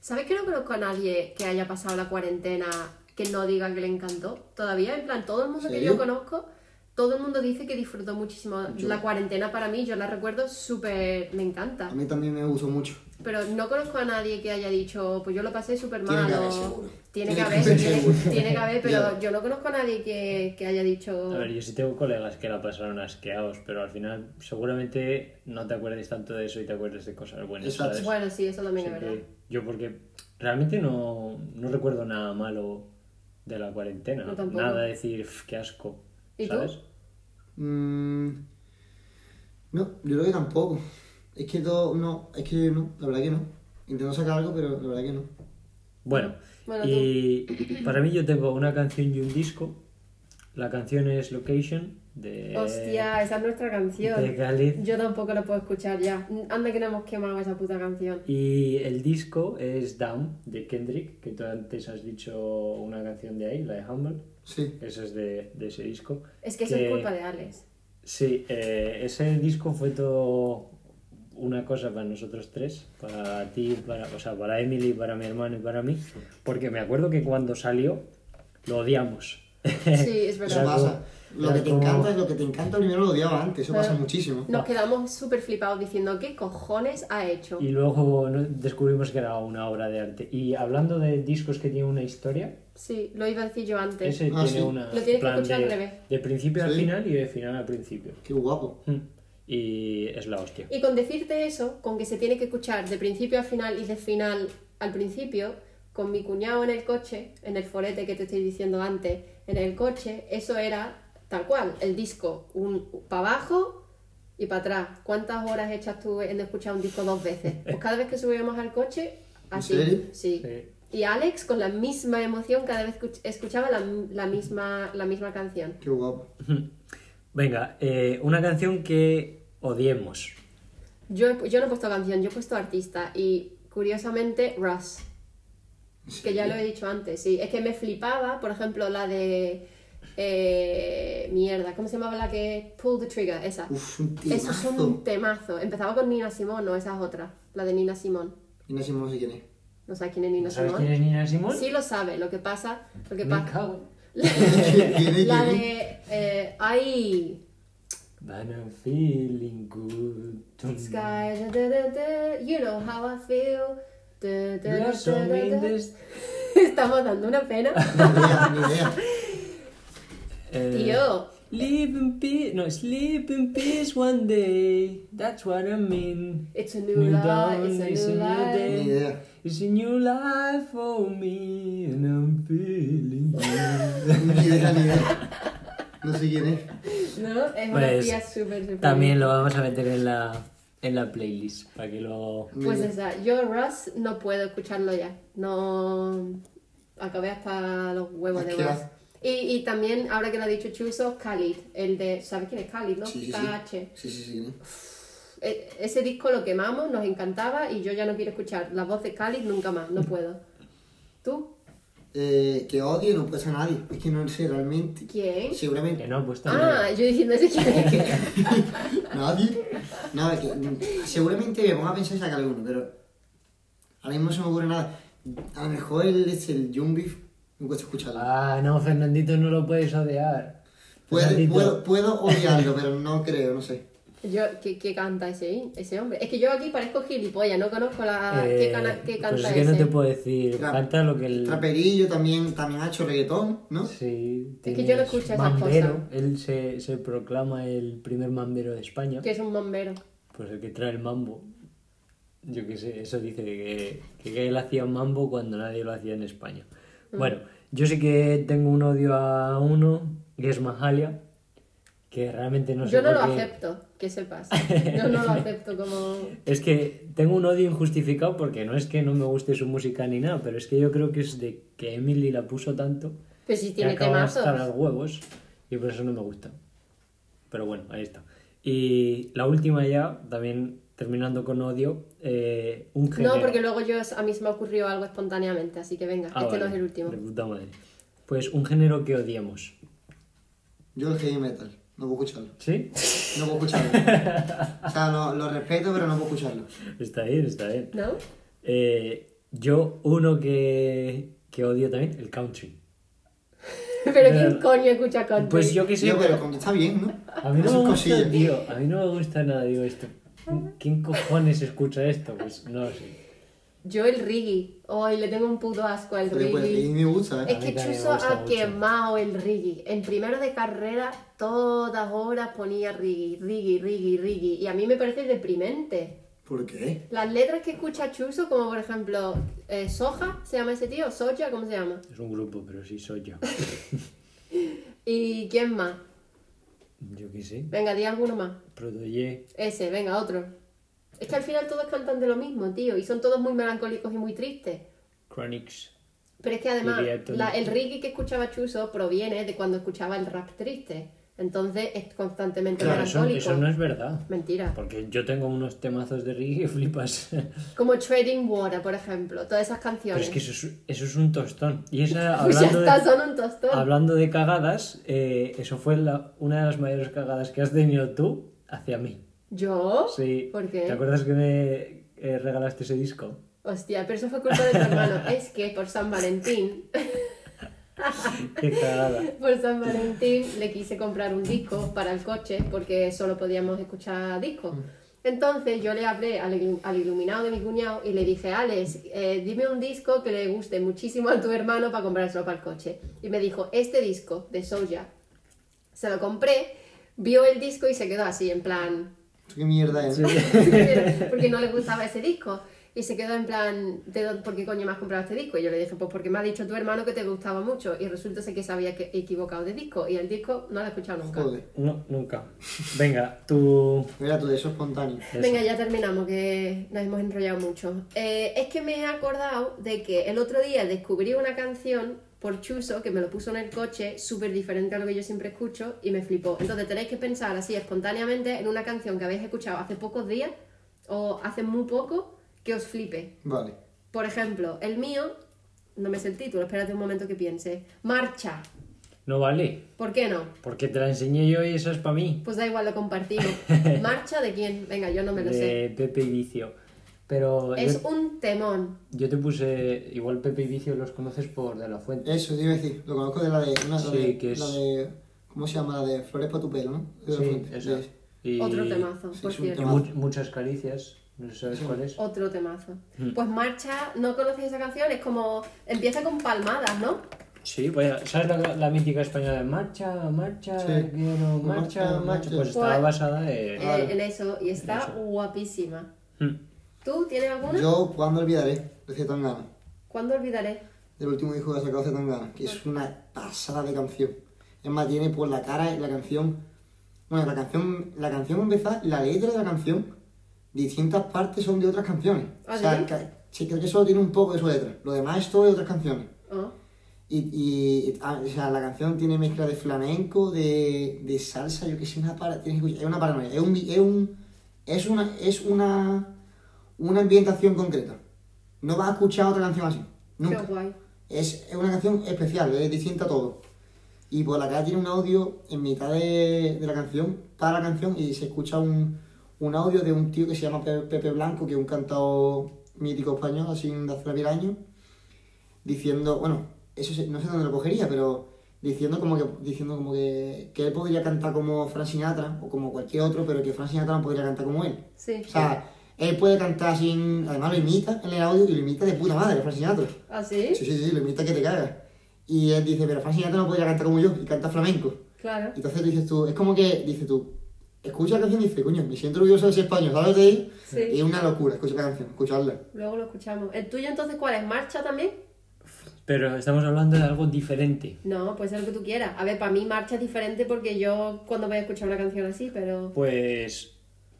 ¿sabes que no conozco a nadie que haya pasado la cuarentena que no diga que le encantó? Todavía, en plan, todo el mundo que yo conozco, todo el mundo dice que disfrutó muchísimo. Yo- La cuarentena para mí, yo la recuerdo súper, me A encanta. mí también me gustó mucho. Pero no conozco a nadie que haya dicho, pues yo lo pasé súper Tiene mal. que haber, o- seguro. Tiene que Tiene que haber, tiene, que haber, pero Ya. yo no conozco a nadie que, que haya dicho... A ver, yo sí tengo colegas que la pasaron asqueados, pero al final seguramente no te acuerdes tanto de eso y te acuerdes de cosas buenas. ¿sabes? Bueno, sí, eso también Así es que verdad. yo porque realmente no, no recuerdo nada malo de la cuarentena. Tampoco. Nada de decir, "Uf, qué asco. ¿Y tú? Mm, no, yo creo que tampoco. Es que todo, no, es que no, la verdad que no. Intento sacar algo, pero la verdad que no. Bueno, Bueno, y para mí yo tengo una canción y un disco. La canción es Location de, Hostia, esa es nuestra canción. de Khalid. Yo tampoco la puedo escuchar ya. Anda que no hemos quemado esa puta canción. Y el disco es Down de Kendrick, que tú antes has dicho una canción de ahí, la de Humble. Sí. Esa es de, de ese disco. Es que es culpa de Alex. Sí, eh, ese disco fue todo una cosa para nosotros tres, para ti, para, o sea, para Emily, para mi hermano y para mí, porque me acuerdo que cuando salió lo odiamos. Sí, es Eso verdad. Lo que te como- encanta, lo que te encanta primero lo odiaba antes, eso pasa muchísimo. Nos quedamos súper flipados diciendo, ¿qué cojones ha hecho? Y luego descubrimos que era una obra de arte. Y hablando de discos que tienen una historia, Sí, lo iba a decir yo antes. ese Ah, tiene sí. una Lo tienes que escuchar de, al revés. de principio al final y de final al principio. Qué guapo. Mm. Y es la hostia. Y con decirte eso, con que se tiene que escuchar de principio a final y de final al principio, con mi cuñado en el coche, en el forete que te estoy diciendo antes, en el coche, eso era tal cual, el disco, un para abajo y para atrás. ¿Cuántas horas echas tú en escuchar un disco dos veces? Pues cada vez que subíamos al coche, así. Sí. Sí. Y Alex con la misma emoción cada vez escuch- escuchaba la, la misma, la misma canción. Qué guapo. Venga, eh, una canción que odiemos. Yo, he- yo no he puesto canción, yo he puesto artista y curiosamente Russ. Que ya lo he dicho antes, sí. Es que me flipaba, por ejemplo, la de... eh, mierda, ¿cómo se llamaba la que... Pull the Trigger, esa. Uf, un Eso es un temazo. temazo. Empezaba con Nina Simón, no, esa es otra. La de Nina Simón. Y no sé, no sé quién es. ¿No sabes quién es Nina ¿Sabes Simón? quién es Nina Simón? Sí lo sabe, lo que pasa... Lo que Me pasa... La de... Eh, ay... But I'm feeling good. Sky, da, da, da, da, you know how I feel. Da, da, da, Blossom da, da, in da. this- Estamos dando una pena. Ni idea, ni idea. Eh, Tío. Live in peace. No, sleep in peace one day. That's what I mean. It's a new New life, dawn it's a new life. day. It's a new life for me and I'm feeling. No sé quién es. ¿No? Es una Pues, tía súper, súper. También lo vamos a meter en la, en la playlist para que lo... Pues esa, yo Russ no puedo escucharlo ya. No. Acabé hasta los huevos de Es que Russ. hace- Y, y también, ahora que lo ha dicho Chuso, Khalid, el de. ¿Sabes quién es Khalid, no? Sí, sí, sí. KH. Sí. E- Ese disco lo quemamos, nos encantaba y yo ya no quiero escuchar la voz de Khalid nunca más, no puedo. ¿Tú? eh, que odie no puede ser nadie. Es que no sé realmente. ¿Quién? Seguramente. Que no, pues Ah, también. yo diciendo ese quién es. Nadie. Nada, que seguramente me pongo a pensar y sacar alguno, pero ahora mismo no se me ocurre nada. A lo mejor el, es el Beef, me cuesta escucharlo. Ah, no, Fernandito no lo puedes odiar. Puede- puedo, puedo odiarlo, pero no creo, no sé. Yo, ¿qué, qué canta ese, ese hombre? Es que yo aquí parezco gilipollas, no conozco la... ¿Qué, eh, cana- qué canta Pues es que ese? no te puedo decir. Tra- Canta lo que el. Traperillo también, también ha hecho reggaetón, ¿no? Sí, Es que yo no escucho esas mambero. cosas. Él se, se proclama el primer mambero de España. Que es un bombero. Pues el que trae el mambo. Yo qué sé, eso dice que, que él hacía mambo cuando nadie lo hacía en España. Mm. Bueno, yo sé que tengo un odio a uno, que es Mahalia, que realmente no sé yo no lo qué- acepto, que sepas. Yo no lo acepto como... Es que tengo un odio injustificado porque no es que no me guste su música ni nada, pero es que yo creo que es de que Emily la puso tanto Pues si que tiene hasta temazos. los huevos y por eso no me gusta. Pero bueno, ahí está. Y la última ya, también terminando con odio, eh, un género. No, porque luego yo, a mí se me ocurrió algo espontáneamente, así que venga, Ah, este no es el último. De puta madre. Pues un género que odiemos. Yo el heavy metal, no puedo escucharlo. ¿Sí? No puedo escucharlo. o sea, lo, lo respeto, pero no puedo escucharlo. Está bien, está bien. ¿No? Eh, yo, uno que, que odio también, el country. Pero ¿quién coño escucha country? Pues yo que sé, Tío, pero está bien, ¿no? a mí no Esas me gusta, cosillas. tío, a mí no me gusta nada, digo esto. ¿Quién cojones escucha esto? Pues no lo sé. Yo el reggae. Hoy le tengo un puto asco al Pero, pues, reggae. y me gusta, Es ¿eh? Mí que Chuso ha mucho. quemado el reggae. En primero de carrera, todas horas ponía reggae, reggae, reggae, reggae. Y a mí me parece deprimente. ¿Por qué? Las letras que escucha Chuso, como por ejemplo, eh, Soja, ¿se llama ese tío? Soja, ¿cómo se llama? Es un grupo, pero sí yo. ¿Y quién más? Yo qué sé. Venga, di alguno más. Prodoye. Ese, venga, otro. Es que al final todos cantan de lo mismo, tío, y son todos muy melancólicos y muy tristes. Chronix. Pero es que además, la- el reggae que escuchaba Chuso proviene de cuando escuchaba el rap triste. Entonces es constantemente Claro, eso, eso no es verdad. Mentira. Porque yo tengo unos temazos de reggae que flipas. Como Trading Water, por ejemplo, todas esas Pero canciones. es que eso es, eso es un tostón. Y esa, Pues ya hablando, está, de, son un tostón. hablando de cagadas, eh, eso fue la- una de las mayores cagadas que has tenido tú hacia mí. ¿Yo? Sí. ¿Por qué? ¿Te acuerdas que me eh, regalaste ese disco? Hostia, pero eso fue culpa de tu hermano. es que por San Valentín, Qué cagada. por San Valentín le quise comprar un disco para el coche porque solo podíamos escuchar discos. Entonces yo le hablé al, ilu- al iluminado de mi cuñado y le dije, Alex, eh, dime un disco que le guste muchísimo a tu hermano para comprárselo para el coche. Y me dijo, este disco de Soja. Se lo compré, vio el disco y se quedó así, en plan, ¿Qué mierda es? porque no le gustaba ese disco. Y se quedó en plan, ¿de dónde- ¿por qué coño me has comprado este disco? Y yo le dije, pues porque me ha dicho tu hermano que te gustaba mucho. Y resulta ser que se había que- equivocado de disco. Y el disco no lo he escuchado nunca. Joder. No, nunca. Venga, tú... Mira tú, de eso espontáneo. Eso. Venga, ya terminamos, que nos hemos enrollado mucho. Eh, es que me he acordado de que el otro día descubrí una canción por Chuso que me lo puso en el coche, súper diferente a lo que yo siempre escucho, y me flipó. Entonces tenéis que pensar así espontáneamente en una canción que habéis escuchado hace pocos días o hace muy poco que os flipe. Vale. Por ejemplo, el mío, no me sé el título, espérate un momento que piense. Marcha. No vale. ¿Por qué no? Porque te la enseñé yo y eso es para mí. Pues da igual, lo compartimos. ¿Marcha de quién? Venga, yo no me lo sé. De Pepe y Vicio. Pero Es yo, un temón. yo te puse... Igual Pepe y Vicio los conoces por De La Fuente. Eso, te iba a decir. Lo conozco de la de. Una, Sí, de, que es- La de ¿Cómo se llama? La de Flores para tu pelo, ¿no? De la Sí, fuente. De- Y, Otro temazo, sí, por y cierto. mu- muchas caricias. No sé sabes cuál es. Otro temazo. Mm. Pues Marcha, ¿no conoces esa canción? Es como... Empieza con palmadas, ¿no? Sí, pues ¿sabes la, la mítica española de marcha, marcha, Sí. quiero, marcha, Marcha, marcha? marcha. Pues estaba Pues- basada en... Eh, en eso. Y está guapísima. Mm. ¿Tú tienes alguna? Yo, ¿cuándo olvidaré? De Zetangana. ¿Cuándo olvidaré? Del último disco que ha sacado Zetangana. Que es una pasada de canción. Es más, tiene por la cara y la canción. Bueno, la canción. La canción empezar, la letra de la canción, distintas partes son de otras canciones. ¿Ah, o sea, ca- sí, creo que solo tiene un poco de su letra. Lo demás es todo de otras canciones. Oh. Y, y ah, o sea, la canción tiene mezcla de flamenco, de, de salsa, yo que sé, una para, tienes que es una paranoia, es un, es un, es una, es una, una ambientación concreta. No vas a escuchar otra canción así, nunca. Qué guay. es, es una canción especial, es distinta a todo. Y por la cara tiene un audio en mitad de, de la canción, para la canción, y se escucha un, un audio de un tío que se llama Pe- Pepe Blanco, que es un cantado mítico español, así de hace mil años, diciendo, bueno, eso no sé dónde lo cogería, pero diciendo como que diciendo como que, que él podría cantar como Frank Sinatra o como cualquier otro, pero que Frank Sinatra no podría cantar como él. Sí. O sea, él puede cantar sin. Además lo imita en el audio y lo imita de puta madre, Frank Sinatra. ¿Ah, sí? Sí, sí, sí, lo imita que te cagas. Y él dice, pero Frank Sinatra no podría cantar como yo y canta flamenco. Claro. Entonces dices tú, es como que, dices tú, escucha la canción y dices, coño, me siento orgulloso de ser español, ¿sabes de ahí? Sí. Y es una locura, escucha la canción, escucharla. Luego lo escuchamos. ¿El tuyo entonces cuál es? ¿Marcha también? Pero estamos hablando de algo diferente. No, puede ser lo que tú quieras. A ver, para mí marcha es diferente porque yo cuando voy a escuchar una canción así, pero... Pues,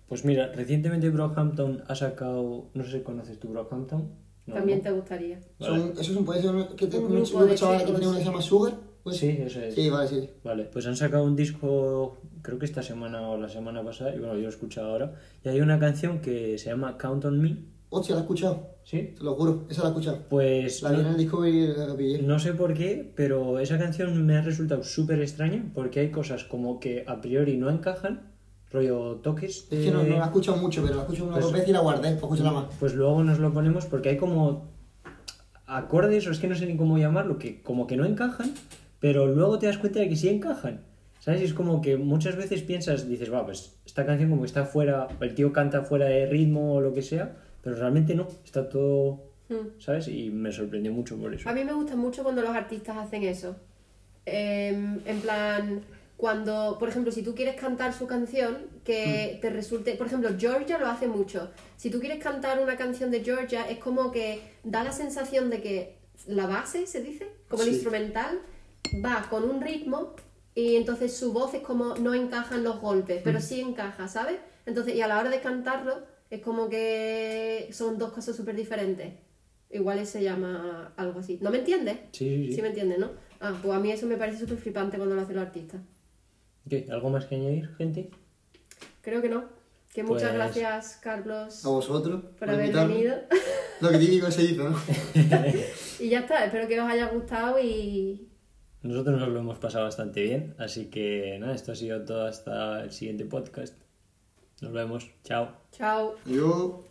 pues mira, recientemente Brockhampton ha sacado, no sé si conoces tú Brockhampton. No, También ¿no? te gustaría. Vale. Son, esos son, puede ser que te, Un un, grupo de que tiene una que se llama Sugar. Pues- Sí, eso es. Sí, vale, sí. Vale, pues han sacado un disco, creo que esta semana o la semana pasada, y bueno, yo lo he escuchado ahora, y hay una canción que se llama Count on Me, Hostia, la he escuchado, ¿sí? te lo juro, esa la he escuchado. Pues La vi en no, el disco y la pillé. no sé por qué, pero esa canción me ha resultado súper extraña, porque hay cosas como que a priori no encajan, rollo toques. Es que no, de- no la he escuchado mucho, pero la he escuchado una Pues- dos veces y la guardé para escucharla más. Pues luego nos lo ponemos porque hay como acordes, o es que no sé ni cómo llamarlo, que como que no encajan, pero luego te das cuenta de que sí encajan. ¿Sabes? Y es como que muchas veces piensas, dices, va, pues esta canción como que está fuera, el tío canta fuera de ritmo o lo que sea, pero realmente no, está todo, Hmm. ¿sabes? Y me sorprendió mucho por eso. A mí me gusta mucho cuando los artistas hacen eso. Em, en plan, cuando, por ejemplo, si tú quieres cantar su canción, que te resulte, por ejemplo, Georgia lo hace mucho. Si tú quieres cantar una canción de Georgia, es como que da la sensación de que la base, se dice, como el Sí. instrumental, va con un ritmo y entonces su voz es como no encajan los golpes, pero sí encaja, ¿sabes? Entonces, y a la hora de cantarlo, es como que son dos cosas súper diferentes. Igual se llama algo así. ¿No me entiendes? Sí, sí, sí. Sí me entiendes, ¿no? Ah, pues a mí eso me parece súper flipante cuando lo hacen los artistas. ¿Qué? ¿Algo más que añadir, gente? Creo que no. Que muchas Pues- gracias, Carlos, A vosotros. por haber invitarme. venido. Lo que típico se hizo, ¿no? y ya está, espero que os haya gustado y Nosotros nos lo hemos pasado bastante bien, así que nada, esto ha sido todo hasta el siguiente podcast. Nos vemos, chao. chao. Yo.